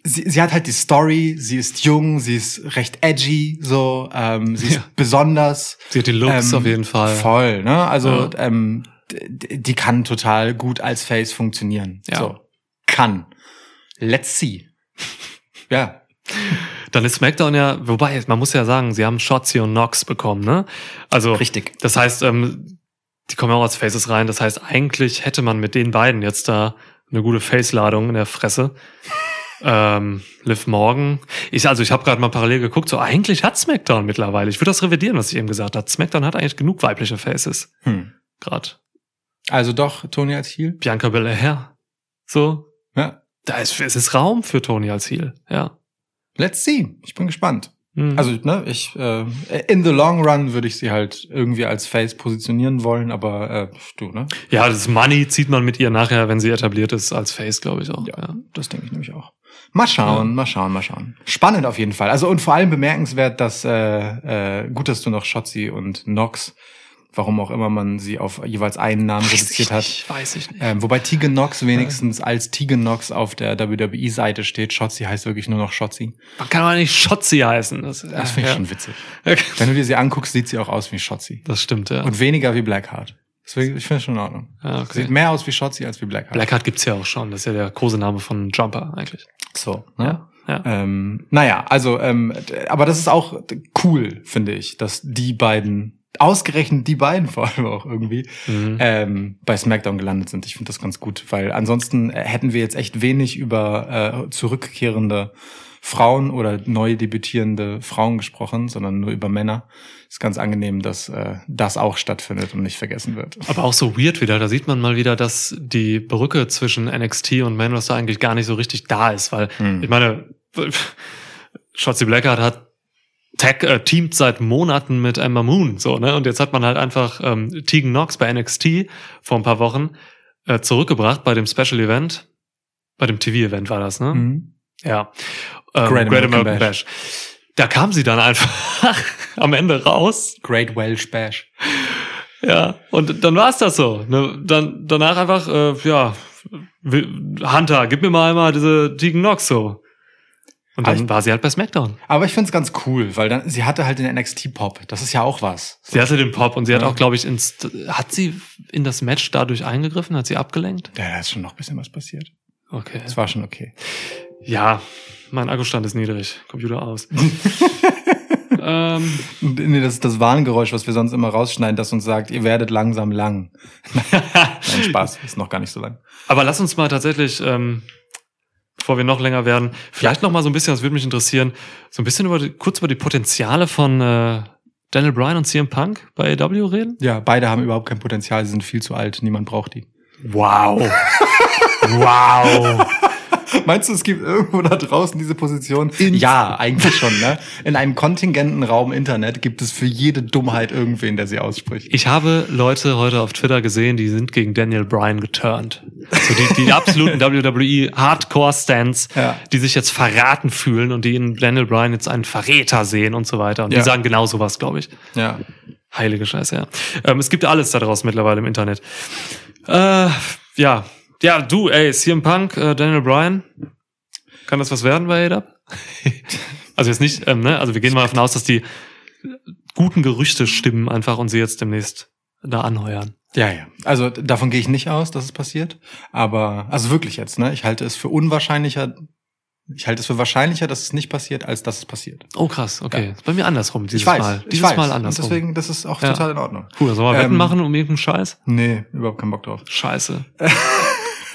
sie, sie hat halt die Story, sie ist jung, sie ist recht edgy, so, ähm, sie ist Ja. besonders. Sie hat die Looks ähm, auf jeden Fall. Voll, ne? Also Ja. ähm, die kann total gut als Face funktionieren. Ja. So. Kann. Let's see. Ja. Dann ist SmackDown ja, wobei, man muss ja sagen, sie haben Shotzi und Knox bekommen, ne? Also, Richtig. das heißt, ähm, die kommen ja auch als Faces rein. Das heißt, eigentlich hätte man mit den beiden jetzt da eine gute Face-Ladung in der Fresse. Ähm, Liv Morgan. Ich, also ich habe gerade mal parallel geguckt, so eigentlich hat SmackDown mittlerweile. Ich würde das revidieren, was ich eben gesagt habe. SmackDown hat eigentlich genug weibliche Faces. Hm. Gerade. Also doch, Tony als Heel. Bianca Belair. So. Ja. Da ist, es ist Raum für Tony als Heel. Ja. Let's see. Ich bin gespannt. Mhm. Also, ne, ich, äh, in the long run würde ich sie halt irgendwie als Face positionieren wollen, aber äh, du, ne? Ja, das Money zieht man mit ihr nachher, wenn sie etabliert ist, als Face, glaube ich auch. Ja. Das denke ich nämlich auch. Mal schauen, mal schauen, mal schauen. Spannend auf jeden Fall. Also und vor allem bemerkenswert, dass äh, äh, gut, dass du noch Shotzi und Nox, warum auch immer man sie auf jeweils einen Namen reduziert hat. nicht, weiß ich nicht. Ähm, wobei Tegan Nox wenigstens als Tegan Nox auf der WWE-Seite steht. Shotzi heißt wirklich nur noch Shotzi. Man kann aber nicht Shotzi heißen. Das, Das finde ich ja. schon witzig. Okay. Wenn du dir sie anguckst, sieht sie auch aus wie Shotzi. Das stimmt, ja. Und weniger wie Blackheart. Deswegen, ich finde es schon in Ordnung. ja okay. Sieht mehr aus wie Shotzi als wie Blackheart. Blackheart gibt's ja auch schon. Das ist ja der Kosename von Jumper eigentlich. So, ne? Ja. Ja. Ähm, naja, also, ähm, aber das ist auch cool, finde ich, dass die beiden, ausgerechnet die beiden vor allem auch irgendwie, Mhm. ähm, bei SmackDown gelandet sind. Ich finde das ganz gut, weil ansonsten äh, hätten wir jetzt echt wenig über äh, zurückkehrende Frauen oder neu debütierende Frauen gesprochen, sondern nur über Männer. Ist ganz angenehm, dass äh, das auch stattfindet und nicht vergessen wird. Aber auch so weird wieder. Da sieht man mal wieder, dass die Brücke zwischen NXT und Main Roster eigentlich gar nicht so richtig da ist, weil Hm. ich meine, Shotzi Blackheart hat Tag, äh, teamt seit Monaten mit Ember Moon, so, ne? Und jetzt hat man halt einfach ähm, Tegan Knox bei NXT vor ein paar Wochen äh, zurückgebracht bei dem Special Event. Bei dem TV-Event war das, ne? Mhm. Ja. Ähm, Great Great, American American Bash. Da kam sie dann einfach am Ende raus. Great Welsh Bash. Ja, und dann war's das so. Ne? Dann danach einfach, äh, ja, Hunter, gib mir mal einmal diese Tegan Knox so. Und dann ich- war sie halt bei SmackDown. Aber ich find's ganz cool, weil dann sie hatte halt den NXT Pop. Das ist ja auch was. Sie hatte den Pop und sie hat Ja. auch, glaube ich, ins, hat sie in das Match dadurch eingegriffen? Hat sie abgelenkt? Ja, da ist schon noch ein bisschen was passiert. Okay. Das war schon okay. Ja, mein Akkustand ist niedrig. Computer aus. ähm, Nee, das ist das Warngeräusch, was wir sonst immer rausschneiden, das uns sagt, ihr werdet langsam lang. Nein, Spaß, ist noch gar nicht so lang. aber lass uns mal tatsächlich, ähm, bevor wir noch länger werden, vielleicht noch mal so ein bisschen, das würde mich interessieren, so ein bisschen über die, kurz über die Potenziale von äh, Daniel Bryan und CM Punk bei AEW reden. Ja, beide haben überhaupt kein Potenzial, sie sind viel zu alt, niemand braucht die. Wow. wow. Meinst du, es gibt irgendwo da draußen diese Position? ja, eigentlich schon, ne? In einem kontingenten Raum Internet gibt es für jede Dummheit irgendwen, der sie ausspricht. Ich habe Leute heute auf Twitter gesehen, die sind gegen Daniel Bryan geturnt. So die, die absoluten WWE Hardcore-Stans, Ja. die sich jetzt verraten fühlen und die in Daniel Bryan jetzt einen Verräter sehen und so weiter. Und Ja. die sagen genau sowas, glaube ich. Ja. Heilige Scheiße, ja. Ähm, es gibt alles da draußen mittlerweile im Internet. Äh, ja. Ja, du, ey, CM Punk, äh, Daniel Bryan. Kann das was werden bei AEW? also jetzt nicht, ähm, ne? Also wir gehen mal davon aus, dass die guten Gerüchte stimmen einfach und sie jetzt demnächst da anheuern. Ja, ja. Also davon gehe ich nicht aus, dass es passiert. Aber, also wirklich jetzt, ne? Ich halte es für unwahrscheinlicher, ich halte es für wahrscheinlicher, dass es nicht passiert, als dass es passiert. Oh krass, okay. Ist bei mir andersrum dieses ich weiß, Mal. ich Dieses weiß. Mal Und andersrum. deswegen, das ist auch Ja. total in Ordnung. cool, sollen wir Wetten Ähm, machen um irgendeinen Scheiß? Nee, überhaupt keinen Bock drauf. Scheiße.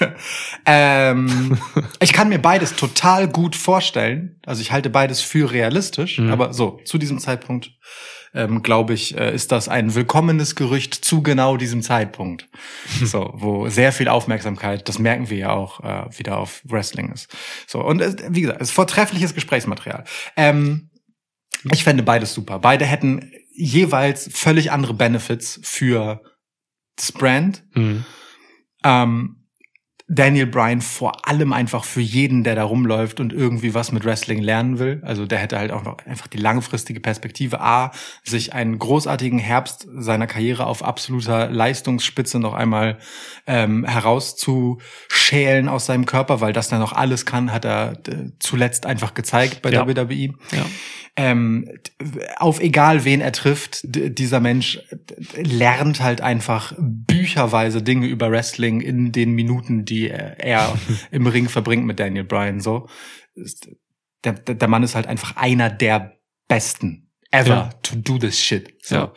ähm, ich kann mir beides total gut vorstellen. Also ich halte beides für realistisch. Mhm. Aber so, zu diesem Zeitpunkt, ähm, glaube ich, äh, ist das ein willkommenes Gerücht zu genau diesem Zeitpunkt. so, wo sehr viel Aufmerksamkeit, das merken wir ja auch, äh, wieder auf Wrestling ist. So, und äh, wie gesagt, es ist vortreffliches Gesprächsmaterial. Ähm, ich fände beides super. Beide hätten jeweils völlig andere Benefits für das Brand. Hm. Ähm, Daniel Bryan vor allem einfach für jeden, der da rumläuft und irgendwie was mit Wrestling lernen will. Also der hätte halt auch noch einfach die langfristige Perspektive, A, sich einen großartigen Herbst seiner Karriere auf absoluter Leistungsspitze noch einmal ähm, herauszuschälen aus seinem Körper, weil das dann noch alles kann, hat er äh, zuletzt einfach gezeigt bei Ja. WWE Ja. Ähm, auf egal wen er trifft, dieser Mensch lernt halt einfach bücherweise Dinge über Wrestling in den Minuten, die er, im Ring verbringt mit Daniel Bryan. So, der der Mann ist halt einfach einer der besten ever Ja. to do this shit. So. Ja.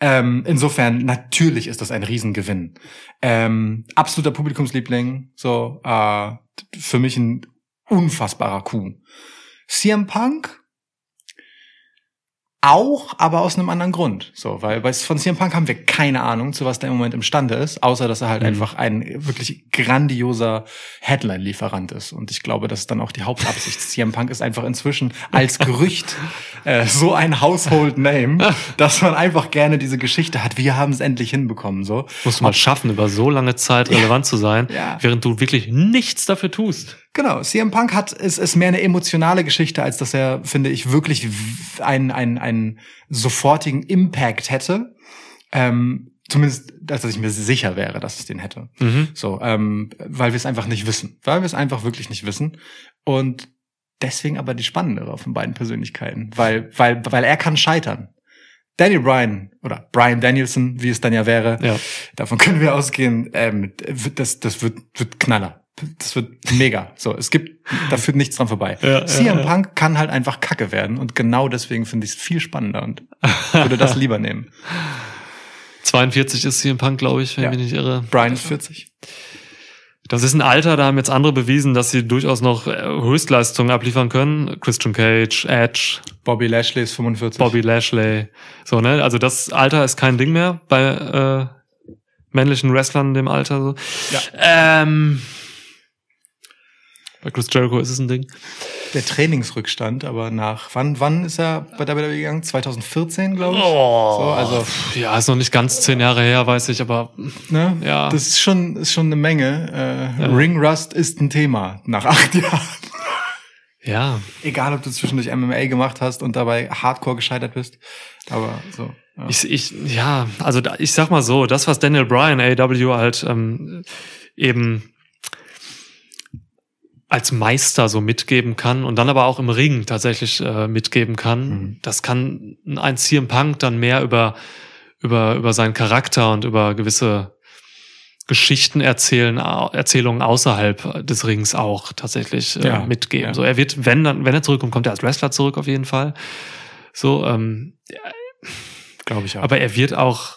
Ähm, insofern natürlich ist das ein Riesengewinn. Ähm, absoluter Publikumsliebling. So äh, für mich ein unfassbarer Coup. CM Punk auch, aber aus einem anderen Grund. So, weil bei von CM Punk haben wir keine Ahnung, zu was der im Moment imstande ist, außer dass er halt Mhm. einfach ein wirklich grandioser Headline-Lieferant ist. Und ich glaube, das ist dann auch die Hauptabsicht. CM Punk ist einfach inzwischen als Gerücht äh, so ein Household Name, dass man einfach gerne diese Geschichte hat. Wir haben es endlich hinbekommen. So. Musst du mal schaffen, über so lange Zeit relevant zu sein, Ja. während du wirklich nichts dafür tust. Genau, CM Punk hat ist, ist mehr eine emotionale Geschichte, als dass er, finde ich, wirklich einen, einen, einen sofortigen Impact hätte. Ähm, zumindest, als dass ich mir sicher wäre, dass es den hätte. Mhm. So, ähm, weil wir es einfach nicht wissen. Weil wir es einfach wirklich nicht wissen. Und deswegen aber die spannendere von beiden Persönlichkeiten. Weil, weil, weil er kann scheitern. Daniel Bryan oder Brian Danielson, wie es dann ja wäre, Ja. davon können wir ausgehen, ähm, wird- das, das wird, wird Knaller. Das wird mega. So, es gibt, da führt nichts dran vorbei. Ja, CM ja, ja. Punk kann halt einfach Kacke werden und genau deswegen finde ich es viel spannender und würde das lieber nehmen. 42 ist CM Punk, glaube ich, wenn Ja. ich mich nicht irre. Brian ist 40. Das ist ein Alter, da haben jetzt andere bewiesen, dass sie durchaus noch äh, Höchstleistungen abliefern können. Christian Cage, Edge, Bobby Lashley ist 45. Bobby Lashley. So, ne? Also das Alter ist kein Ding mehr bei äh, männlichen Wrestlern in dem Alter. So. Ja. Ähm, bei Chris Jericho ist es ein Ding. Der Trainingsrückstand, aber nach, wann, wann ist er bei WWE gegangen? 2014, glaube ich. Oh, So, also, ja, ist noch nicht ganz zehn Jahre her, weiß ich, aber ne? Ja. Das ist schon, ist schon eine Menge. Äh, Ja. Ring Rust ist ein Thema nach acht Jahren. ja. Egal, ob du zwischendurch MMA gemacht hast und dabei hardcore gescheitert bist. Aber so. Ja. Ich, ich, ja, also da, ich sag mal so, das, was Daniel Bryan, AW halt ähm, eben als Meister so mitgeben kann und dann aber auch im Ring tatsächlich äh, mitgeben kann, Mhm. das kann ein CM Punk dann mehr über, über, über seinen Charakter und über gewisse Geschichten erzählen, Erzählungen außerhalb des Rings auch tatsächlich äh, Ja, mitgeben. ja. So, er wird, wenn dann, wenn er zurückkommt, kommt er als Wrestler zurück auf jeden Fall. So, ähm, glaube ich auch. aber er wird auch,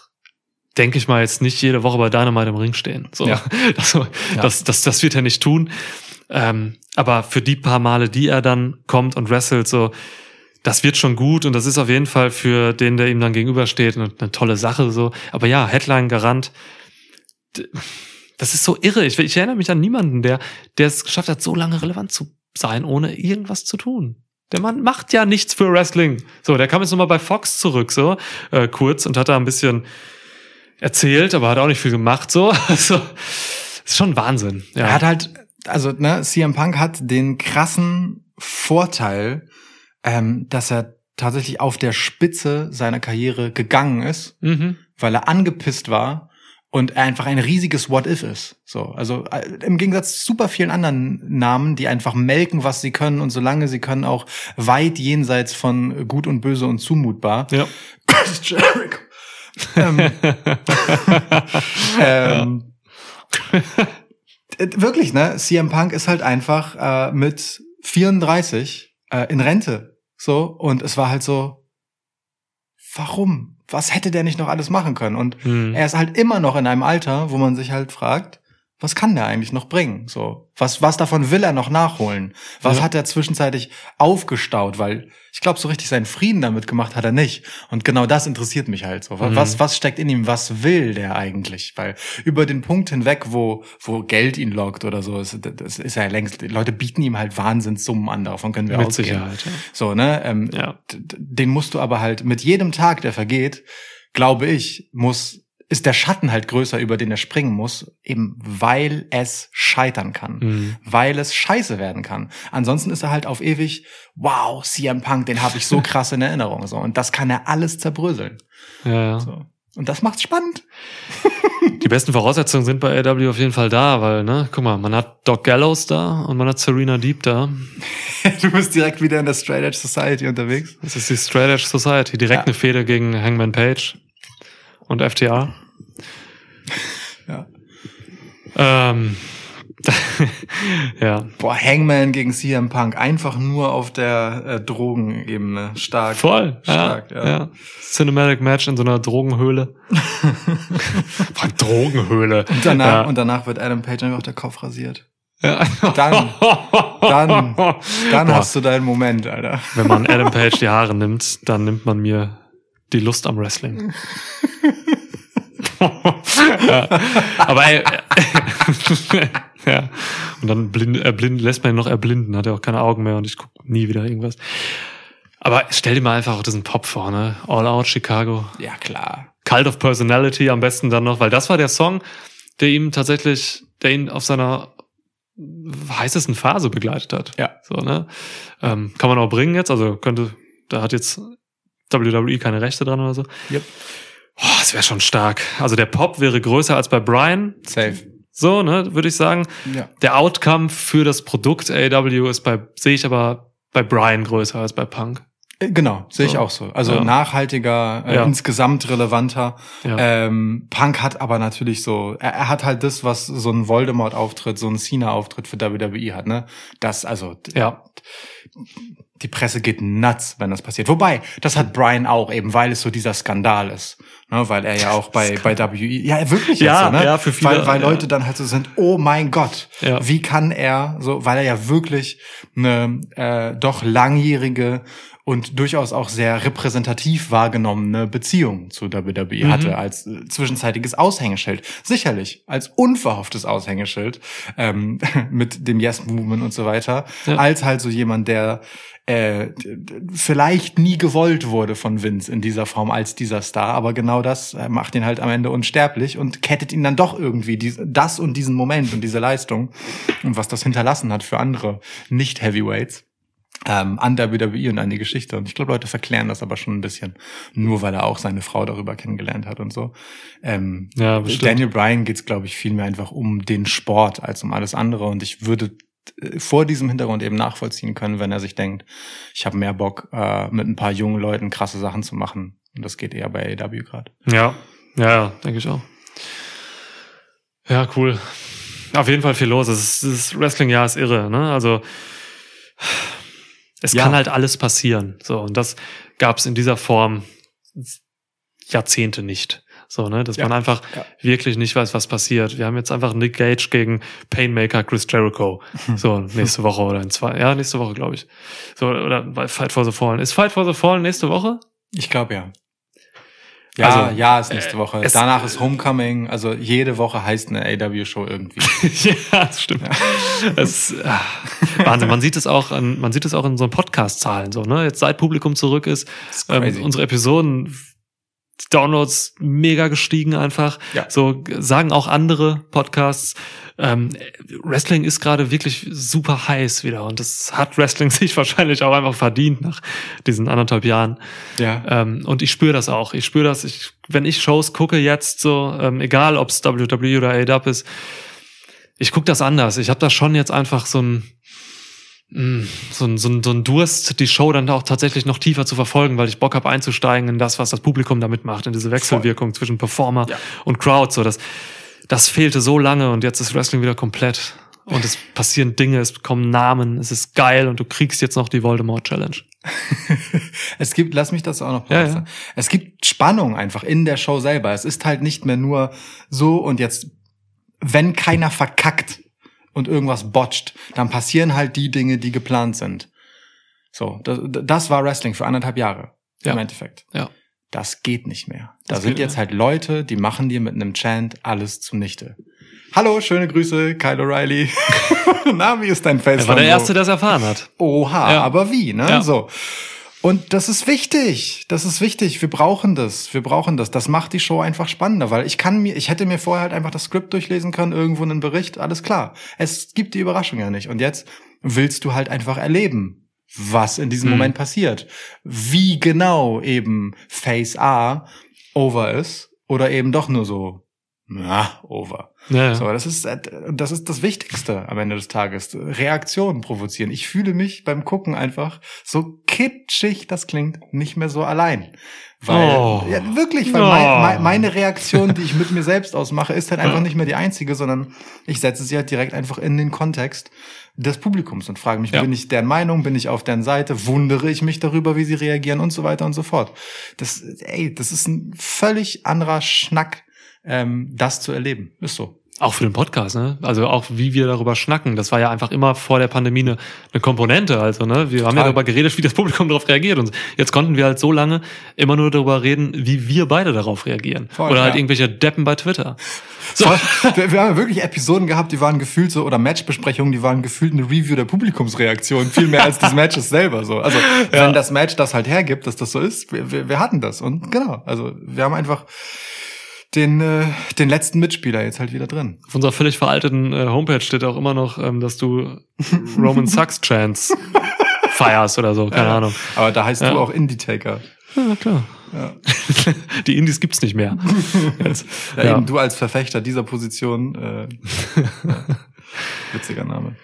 denke ich mal, jetzt nicht jede Woche bei Dynamite im Ring stehen. So, Ja. das, das, das, das wird er nicht tun. Ähm, aber für die paar Male, die er dann kommt und wrestelt, so, das wird schon gut und das ist auf jeden Fall für den, der ihm dann gegenübersteht, eine, eine tolle Sache. So, aber ja, Headline Garant. D- Das ist so irre. Ich, ich erinnere mich an niemanden, der, der es geschafft hat, so lange relevant zu sein, ohne irgendwas zu tun. Der Mann macht ja nichts für Wrestling. So, der kam jetzt nochmal bei Fox zurück, so, äh, kurz und hat da ein bisschen erzählt, aber hat auch nicht viel gemacht, so. Also, ist schon Wahnsinn. Ja. Er hat halt, also ne, CM Punk hat den krassen Vorteil, ähm, dass er tatsächlich auf der Spitze seiner Karriere gegangen ist, mhm. weil er angepisst war und er einfach ein riesiges What If ist. So, also äh, im Gegensatz zu super vielen anderen Namen, die einfach melken, was sie können und solange sie können auch weit jenseits von gut und böse und zumutbar. Ja. Chris Jericho. ähm, ähm, äh, wirklich, ne? CM Punk ist halt einfach äh, mit 34 äh, in Rente. So, und es war halt so, warum? Was hätte der nicht noch alles machen können? Und Hm. er ist halt immer noch in einem Alter, wo man sich halt fragt, was kann der eigentlich noch bringen? So, was, was davon will er noch nachholen? Was Ja. hat er zwischenzeitlich aufgestaut? Weil ich glaube, so richtig seinen Frieden damit gemacht hat er nicht. Und genau das interessiert mich halt so. Mhm. Was, was steckt in ihm? Was will der eigentlich? Weil über den Punkt hinweg, wo, wo Geld ihn lockt oder so, ist, das ist ja längst, die Leute bieten ihm halt Wahnsinnssummen an, davon können wir Mit ausgehen. Sicherheit. Ja. So, ne? Ähm, Ja. Den musst du aber halt mit jedem Tag, der vergeht, glaube ich, muss ist der Schatten halt größer, über den er springen muss, eben weil es scheitern kann, Hm. weil es scheiße werden kann. Ansonsten ist er halt auf ewig, wow, CM Punk, den habe ich so krass in Erinnerung, so und das kann er alles zerbröseln. Ja, ja. So. Und das macht's spannend. Die besten Voraussetzungen sind bei AW auf jeden Fall da, weil, ne, guck mal, man hat Doc Gallows da und man hat Serena Deep da. Du bist direkt wieder in der Straight Edge Society unterwegs. Das ist die Straight Edge Society. Direkt Ja. eine Fehde gegen Hangman Page und FTR. Ja. Ähm, ja, Boah, Hangman gegen CM Punk, einfach nur auf der äh, Drogenebene. Stark. voll. Stark, ja, ja. ja. Cinematic Match in so einer Drogenhöhle. Allem Drogenhöhle. Und danach, ja. und danach wird Adam Page einfach der Kopf rasiert. ja. Dann, dann, dann Boah. hast du deinen Moment, Alter. Wenn man Adam Page die Haare nimmt, dann nimmt man mir die Lust am Wrestling. Ja. Aber ey, ja. Und dann blind, erblind, lässt man ihn noch erblinden, hat er auch keine Augen mehr und ich gucke nie wieder irgendwas. Aber stell dir mal einfach auch diesen Pop vor, ne? All Out Chicago. Ja, klar. Cult of Personality am besten dann noch, weil das war der Song, der ihm tatsächlich, der ihn auf seiner heißesten Phase begleitet hat. Ja. So, ne? Ähm, kann man auch bringen jetzt, also könnte, da hat jetzt WWE keine Rechte dran oder so. Yep. Oh, das wäre schon stark. Also der Pop wäre größer als bei Brian. Safe. So, ne, würde ich sagen. Ja. Der Outcome für das Produkt AW ist bei, sehe ich aber bei Brian größer als bei Punk. Äh, Genau, sehe ich So. auch so. Also Ja. nachhaltiger, äh, Ja. insgesamt relevanter. Ja. Ähm, Punk hat aber natürlich so, er, er hat halt das, was so ein Voldemort-Auftritt, so ein Cena-Auftritt für WWE hat, ne? Das, also, Ja. die Presse geht nuts, wenn das passiert. Wobei, das hat Brian auch, eben weil es so dieser Skandal ist. Ne? Weil er ja auch bei, bei WWE, ja, wirklich jetzt Ja, so, ne? ja, für viele, Weil, weil ja. Leute dann halt so sind, oh mein Gott, Ja. wie kann er so, weil er ja wirklich eine äh, doch langjährige und durchaus auch sehr repräsentativ wahrgenommene Beziehung zu WWE Mhm. hatte als äh, zwischenzeitiges Aushängeschild. Sicherlich als unverhofftes Aushängeschild ähm, mit dem Yes-Movement und so weiter, Ja. als halt so jemand, der äh, vielleicht nie gewollt wurde von Vince in dieser Form als dieser Star, aber genau das äh, macht ihn halt am Ende unsterblich und kettet ihn dann doch irgendwie dies, das und diesen Moment und diese Leistung und was das hinterlassen hat für andere Nicht-Heavyweights ähm, an WWE und an die Geschichte. Und ich glaube, Leute verklären das aber schon ein bisschen, nur weil er auch seine Frau darüber kennengelernt hat und so. Ähm, Ja, bestimmt. Daniel Bryan geht es, glaube ich, viel mehr einfach um den Sport als um alles andere. Und ich würde äh, vor diesem Hintergrund eben nachvollziehen können, wenn er sich denkt, ich habe mehr Bock, äh, mit ein paar jungen Leuten krasse Sachen zu machen. Und das geht eher bei AW gerade. Ja, ja, ja denke ich auch. Ja, cool. Auf jeden Fall viel los. Das, ist- das Wrestling-Jahr ist irre, ne? Also es Ja. kann halt alles passieren. So, und das gab es in dieser Form Jahrzehnte nicht. So, ne, dass Ja. man einfach Ja. wirklich nicht weiß, was passiert. Wir haben jetzt einfach Nick Gage gegen Painmaker Chris Jericho. So, nächste Woche oder in zwei, ja, nächste Woche, glaube ich. So, oder bei Fight for the Fallen. Ist Fight for the Fallen nächste Woche? Ich glaube ja. Ja, Also, ja, ist nächste Woche. es- Danach ist Homecoming. Also jede Woche heißt eine AW-Show irgendwie. ja, das stimmt. Es, ah, Wahnsinn. Man sieht es auch an, man sieht es auch in so Podcast-Zahlen, so, ne? Jetzt seit Publikum zurück ist, ist ähm, unsere Episoden, die Downloads mega gestiegen einfach. Ja. So sagen auch andere Podcasts. Ähm, Wrestling ist gerade wirklich super heiß wieder und das hat Wrestling sich wahrscheinlich auch einfach verdient nach diesen anderthalb Jahren. ja. Ähm, und ich spüre das auch. Ich spüre das, ich, wenn ich Shows gucke jetzt so, ähm, egal ob es WWE oder AEW ist, ich gucke das anders. Ich habe da schon jetzt einfach so ein, so ein, so ein, so ein Durst, die Show dann auch tatsächlich noch tiefer zu verfolgen, weil ich Bock habe einzusteigen in das, was das Publikum damit macht, in diese Wechselwirkung zwischen Performer Ja. und Crowd. So, das, das fehlte so lange und jetzt ist Wrestling wieder komplett. Und es passieren Dinge, es kommen Namen, es ist geil und du kriegst jetzt noch die Voldemort Challenge. Es gibt, lass mich das auch noch Ja, sagen. Es gibt Spannung einfach in der Show selber. Es ist halt nicht mehr nur so und jetzt, wenn keiner verkackt und irgendwas botcht, dann passieren halt die Dinge, die geplant sind. So, das, das war Wrestling für anderthalb Jahre Ja. im Endeffekt. Ja. Das geht nicht mehr. Da Das sind jetzt nicht halt Leute, die machen dir mit einem Chant alles zunichte. Hallo, schöne Grüße, Kyle O'Reilly. Na, wie ist dein Face? Er war der? Erste, der es erfahren hat. Oha, Ja. aber wie, ne? Ja. So. Und das ist wichtig. Das ist wichtig. Wir brauchen das. Wir brauchen das. Das macht die Show einfach spannender, weil ich kann mir, ich hätte mir vorher halt einfach das Skript durchlesen können, irgendwo einen Bericht, alles klar. Es gibt die Überraschung ja nicht. Und jetzt willst du halt einfach erleben, was in diesem Mhm. Moment passiert. Wie genau eben Phase A over ist oder eben doch nur so, na, over. Ja, ja. So, das ist, äh, das ist das Wichtigste am Ende des Tages. Reaktionen provozieren. Ich fühle mich beim Gucken einfach, so kitschig das klingt, nicht mehr so allein. Weil, Oh. ja, wirklich, weil Oh. mein, mein, meine Reaktion, die ich mit mir selbst ausmache, ist halt einfach nicht mehr die einzige, sondern ich setze sie halt direkt einfach in den Kontext des Publikums und frage mich, Ja. bin ich deren Meinung, bin ich auf deren Seite, wundere ich mich darüber, wie sie reagieren und so weiter und so fort. Das, ey, das ist ein völlig anderer Schnack, ähm, das zu erleben. Ist so. Auch für den Podcast, ne? Also auch wie wir darüber schnacken. Das war ja einfach immer vor der Pandemie eine, eine Komponente. Also, ne? Wir haben ja Total. darüber geredet, wie das Publikum darauf reagiert. Und jetzt konnten wir halt so lange immer nur darüber reden, wie wir beide darauf reagieren. Voll, Oder halt ja. irgendwelche Deppen bei Twitter. So. Wir, wir haben ja wirklich Episoden gehabt, die waren gefühlt so, oder Matchbesprechungen, die waren gefühlt eine Review der Publikumsreaktion, viel mehr als des Matches selber so. Also, wenn das Match das halt hergibt, dass das so ist, wir, wir, wir hatten das. Und genau, also wir haben einfach den, äh, den letzten Mitspieler jetzt halt wieder drin. Auf unserer völlig veralteten äh, Homepage steht auch immer noch, ähm, dass du Roman Sucks Chance feierst oder so. Keine Ja. Ahnung. Aber da heißt Ja. du auch Indie-Taker. Ja, klar. Ja. Die Indies gibt's nicht mehr. Ja, Ja. eben du als Verfechter dieser Position. Äh, Witziger Name.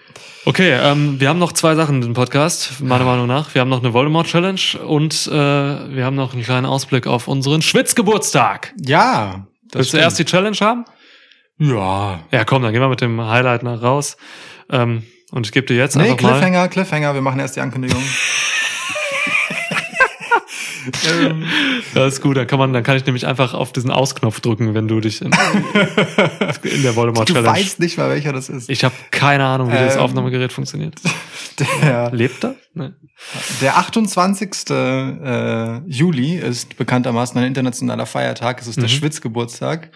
Okay, ähm, wir haben noch zwei Sachen in diesem Podcast, meiner Meinung nach. Wir haben noch eine Voldemort-Challenge und äh, wir haben noch einen kleinen Ausblick auf unseren Schwitzgeburtstag. Ja. Das Willst du erst die Challenge haben? Ja. Ja, komm, dann gehen wir mit dem Highlight nach raus. Ähm, und ich gebe dir jetzt Nee, einfach mal. Cliffhanger, Cliffhanger, wir machen erst die Ankündigung. ähm, Das ist gut, dann kann man, dann kann ich nämlich einfach auf diesen Ausknopf drücken, wenn du dich in, in der Voldemort du Challenge. weißt nicht mal, welcher das ist. Ich habe keine Ahnung, wie das Ähm. Aufnahmegerät funktioniert. Der, Lebt er? Nee. der 28. Äh, Juli ist bekanntermaßen ein internationaler Feiertag. Es ist der Mhm. Schwitzgeburtstag.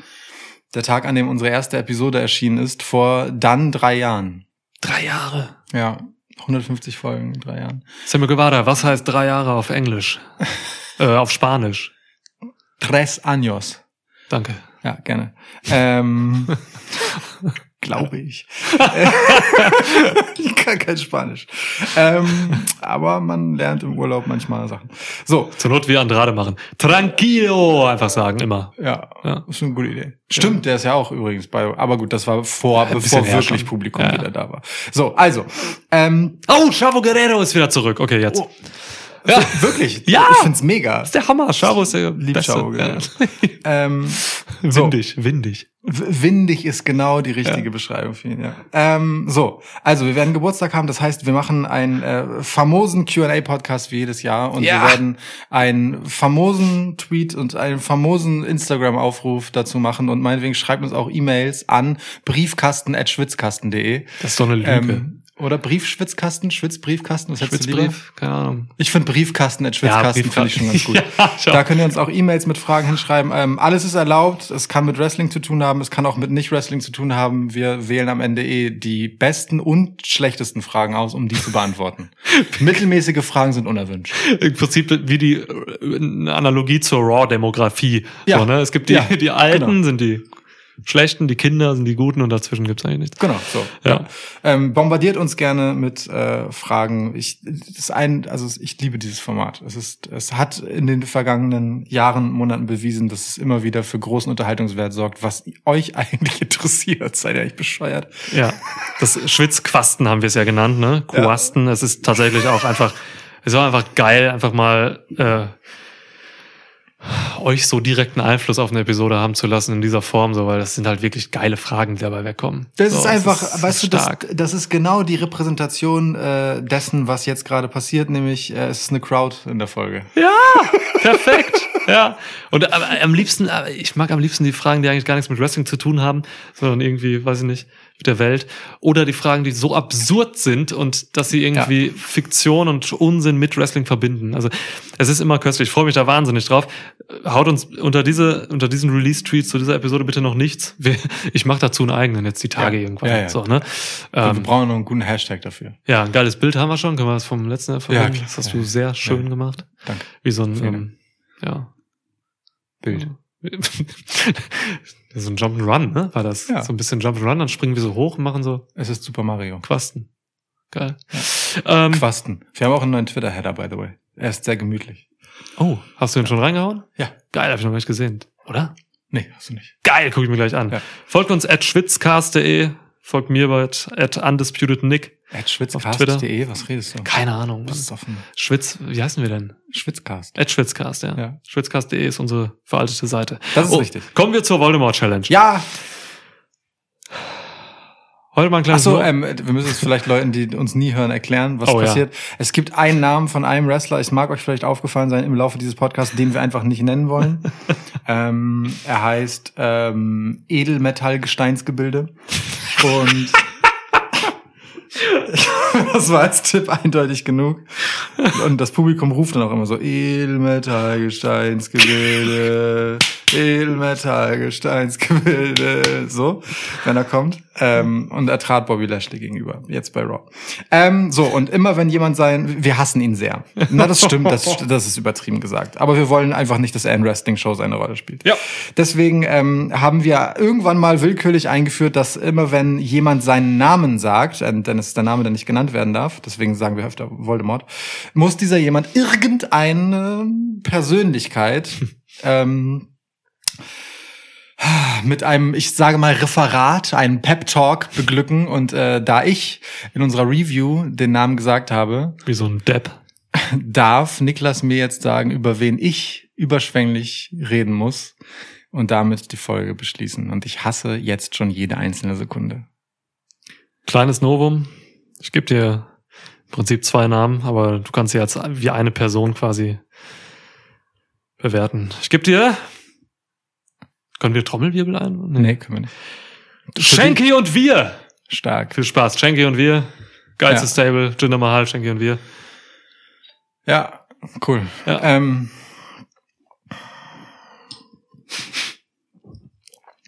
Der Tag, an dem unsere erste Episode erschienen ist, vor dann drei Jahren. Drei Jahre. Ja, 150 Folgen in drei Jahren. Samuel Guevara, was heißt drei Jahre auf Englisch? äh, auf Spanisch. Tres años. Danke. Ja, gerne. Ähm, glaube ich. ich kann kein Spanisch. Ähm, aber man lernt im Urlaub manchmal Sachen. So, Zur Not wie Andrade machen. Tranquilo, einfach sagen, immer. ja, Ja. ist eine gute Idee. Stimmt, der ist ja auch übrigens bei, aber gut, das war vor, bevor wirklich schon. Publikum Ja. wieder da war. So, also, ähm, Oh, Chavo Guerrero ist wieder zurück. Okay, jetzt. Oh. Ja, wirklich, Ja. ich find's mega. Das ist der Hammer. Chavo ist der Lieb Beste. Guerrero. Ja. Ähm, So. Windig, windig. W- Windig ist genau die richtige Ja. Beschreibung für ihn, ja. Ähm, so, also wir werden Geburtstag haben, das heißt, wir machen einen äh, famosen Q&A-Podcast wie jedes Jahr und Ja. wir werden einen famosen Tweet und einen famosen Instagram-Aufruf dazu machen und meinetwegen schreibt uns auch E-Mails an briefkasten.schwitzkasten.de Das ist doch eine Lüge. ähm, oder Briefschwitzkasten, Schwitzbriefkasten, was hättest du lieber? Schwitzbrief? Keine Ahnung. Ich finde Briefkasten.schwitzkasten Ja, finde ich schon ganz gut. Ja, schon. Da könnt ihr uns auch E-Mails mit Fragen hinschreiben. Ähm, alles ist erlaubt. Es kann mit Wrestling zu tun haben. Es kann auch mit Nicht-Wrestling zu tun haben. Wir wählen am Ende eh die besten und schlechtesten Fragen aus, um die zu beantworten. Mittelmäßige Fragen sind unerwünscht. Im Prinzip wie die äh, Analogie zur Raw-Demografie. Ja. So, ne? Es gibt die, Ja, die Alten, genau. sind die Schlechten, die Kinder sind die Guten und dazwischen gibt's eigentlich nichts. Genau, so. Ja. Ähm, bombardiert uns gerne mit äh, Fragen. Ich, das ist ein, also ich liebe dieses Format. Es ist, es hat in den vergangenen Jahren, Monaten bewiesen, dass es immer wieder für großen Unterhaltungswert sorgt, was euch eigentlich interessiert. Seid ihr eigentlich bescheuert? Ja, das Schwitzquasten haben wir es ja genannt, ne? Quasten. Es ist tatsächlich auch einfach, es war einfach geil, einfach mal äh, euch so direkten Einfluss auf eine Episode haben zu lassen in dieser Form, so, weil das sind halt wirklich geile Fragen, die dabei wegkommen. Das so, ist einfach, es weißt du, ist das, das ist genau die Repräsentation äh, dessen, was jetzt gerade passiert, nämlich äh, es ist eine Crowd in der Folge. Ja, perfekt. ja. Und aber, am liebsten, aber ich mag am liebsten die Fragen, die eigentlich gar nichts mit Wrestling zu tun haben, sondern irgendwie, weiß ich nicht, mit der Welt. Oder die Fragen, die so absurd sind und dass sie irgendwie Fiktion und Unsinn mit Wrestling verbinden. Also es ist immer köstlich. Ich freue mich da wahnsinnig drauf. Haut uns unter diese, unter diesen Release-Tweets zu dieser Episode bitte noch nichts. Wir- Ich mache dazu einen eigenen jetzt die Tage Ja. irgendwann. Ja, ja. So, ne? wir Ähm, brauchen noch einen guten Hashtag dafür. ja, ein geiles Bild haben wir schon. Können wir das vom letzten Mal verwenden? klar. Das hast Ja. du sehr schön Ja. gemacht. Danke. Wie so ein, ähm, ja. Bild. so ein Jump'n'Run, ne? War das? Ja. So ein bisschen Jump'n'Run, dann springen wir so hoch und machen so Es ist Super Mario. Quasten. Geil. Ähm, Quasten. Wir haben auch einen neuen Twitter-Header, by the way. Er ist sehr gemütlich. oh, hast du den schon reingehauen? Ja. Geil, hab ich noch gar nicht gesehen. Oder? Nee, hast du nicht. Geil, guck ich mir gleich an. Ja. Folgt uns at schwitzcast.de, folgt mir bei at undisputednick. Schwitzcast.de, was redest du? Keine Ahnung. Das Mann. ist offen. Schwitz, wie heißen wir denn? Schwitzcast. At Schwitzcast, ja. Ja. Schwitzcast.de ist unsere veraltete Seite. Das ist oh, richtig. Kommen wir zur Voldemort Challenge. Ja, Heute mal ein Ach kleines so, Lo- ähm, wir müssen es vielleicht Leuten, die uns nie hören, erklären, was Oh, ja. passiert. Es gibt einen Namen von einem Wrestler, es mag euch vielleicht aufgefallen sein im Laufe dieses Podcasts, den wir einfach nicht nennen wollen. ähm, er heißt ähm, Edelmetallgesteinsgebilde. Und das war als Tipp eindeutig genug. Und das Publikum ruft dann auch immer so, Edelmetallgesteinsgebilde, Edelmetallgesteinsgebilde, so, wenn er kommt. Ähm, und er trat Bobby Lashley gegenüber, jetzt bei Raw. Ähm, so, und immer wenn jemand sein, wir hassen ihn sehr. Na, das stimmt, das, das ist übertrieben gesagt. Aber wir wollen einfach nicht, dass er in Wrestling-Shows eine Rolle spielt. Ja. Deswegen ähm, haben wir irgendwann mal willkürlich eingeführt, dass immer wenn jemand seinen Namen sagt, äh, denn es ist der Name, der nicht genannt werden darf, deswegen sagen wir öfter Voldemort, muss dieser jemand irgendeine Persönlichkeit ähm, mit einem, ich sage mal, Referat, einem Pep-Talk beglücken. Und äh, da ich in unserer Review den Namen gesagt habe, Wie so ein Depp. darf Niklas mir jetzt sagen, über wen ich überschwänglich reden muss und damit die Folge beschließen. Und ich hasse jetzt schon jede einzelne Sekunde. Kleines Novum. Ich gebe dir im Prinzip zwei Namen, aber du kannst sie als wie eine Person quasi bewerten. Ich gebe dir. Können wir Trommelwirbel ein? Nee, können wir nicht. Schenki und wir. Stark. Viel Spaß. Schenki und wir. Geilstes Ja. Stable. Jinder Mahal, Schenki und wir. Ja, cool. Ja. Ähm,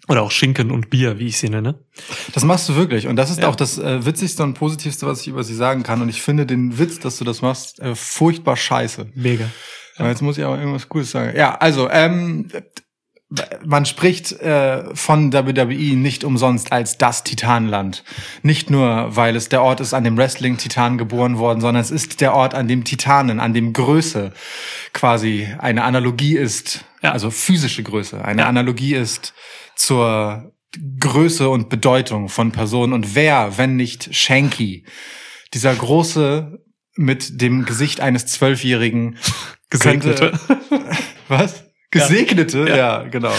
Oder auch Schinken und Bier, wie ich sie nenne. das machst du wirklich. Und das ist Ja. auch das äh, Witzigste und Positivste, was ich über sie sagen kann. Und ich finde den Witz, dass du das machst, äh, furchtbar scheiße. Mega. Aber jetzt muss ich aber irgendwas Cooles sagen. Ja, also, ähm, man spricht äh, von WWE nicht umsonst als das Titanland. Nicht nur, weil es der Ort ist, an dem Wrestling-Titan geboren worden, sondern es ist der Ort, an dem Titanen, an dem Größe quasi eine Analogie ist, Ja. also physische Größe, eine Ja. Analogie ist zur Größe und Bedeutung von Personen. Und wer, wenn nicht Shanky, dieser große mit dem Gesicht eines Zwölfjährigen Gesegnete. könnte- was? Gesegnete, ja, Ja. genau.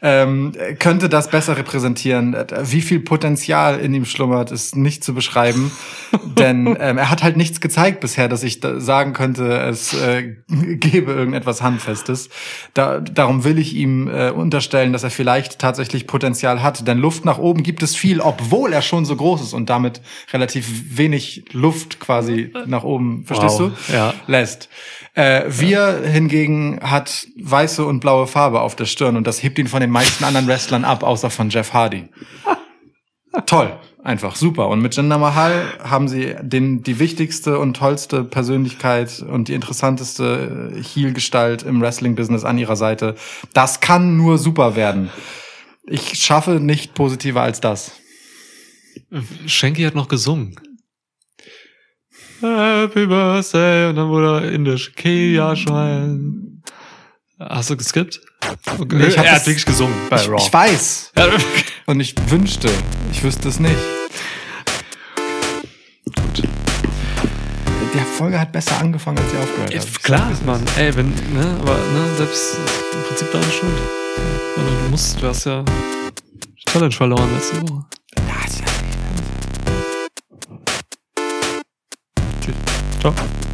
Ähm, könnte das besser repräsentieren. Wie viel Potenzial in ihm schlummert, ist nicht zu beschreiben. denn ähm, er hat halt nichts gezeigt bisher, dass ich da sagen könnte, es äh, gebe irgendetwas Handfestes. Da, darum will ich ihm äh, unterstellen, dass er vielleicht tatsächlich Potenzial hat. Denn Luft nach oben gibt es viel, obwohl er schon so groß ist und damit relativ wenig Luft quasi nach oben, verstehst Wow. du? Ja. lässt. Äh, wir hingegen hat weiße und blaue Farbe auf der Stirn und das hebt ihn von den meisten anderen Wrestlern ab, außer von Jeff Hardy. Toll, einfach super. Und mit Jinder Mahal haben sie den, die wichtigste und tollste Persönlichkeit und die interessanteste äh, Heel-Gestalt im Wrestling-Business an ihrer Seite. Das kann nur super werden. Ich schaffe nicht positiver als das. Schenki hat noch gesungen. Happy Birthday und dann wurde er indisch. Kia Schwein. Hast du geskippt? Okay. Nee, ich hab er das- hat wirklich gesungen bei Ich, Raw. ich weiß und ich wünschte, ich wüsste es nicht. Gut. Die Folge hat besser angefangen, als sie aufgehört hat. klar, Mann. Ey, wenn, ne, aber ne, selbst im Prinzip deine Schuld. Ja, Du musst, du hast ja Challenge verloren letzte Woche. Ciao.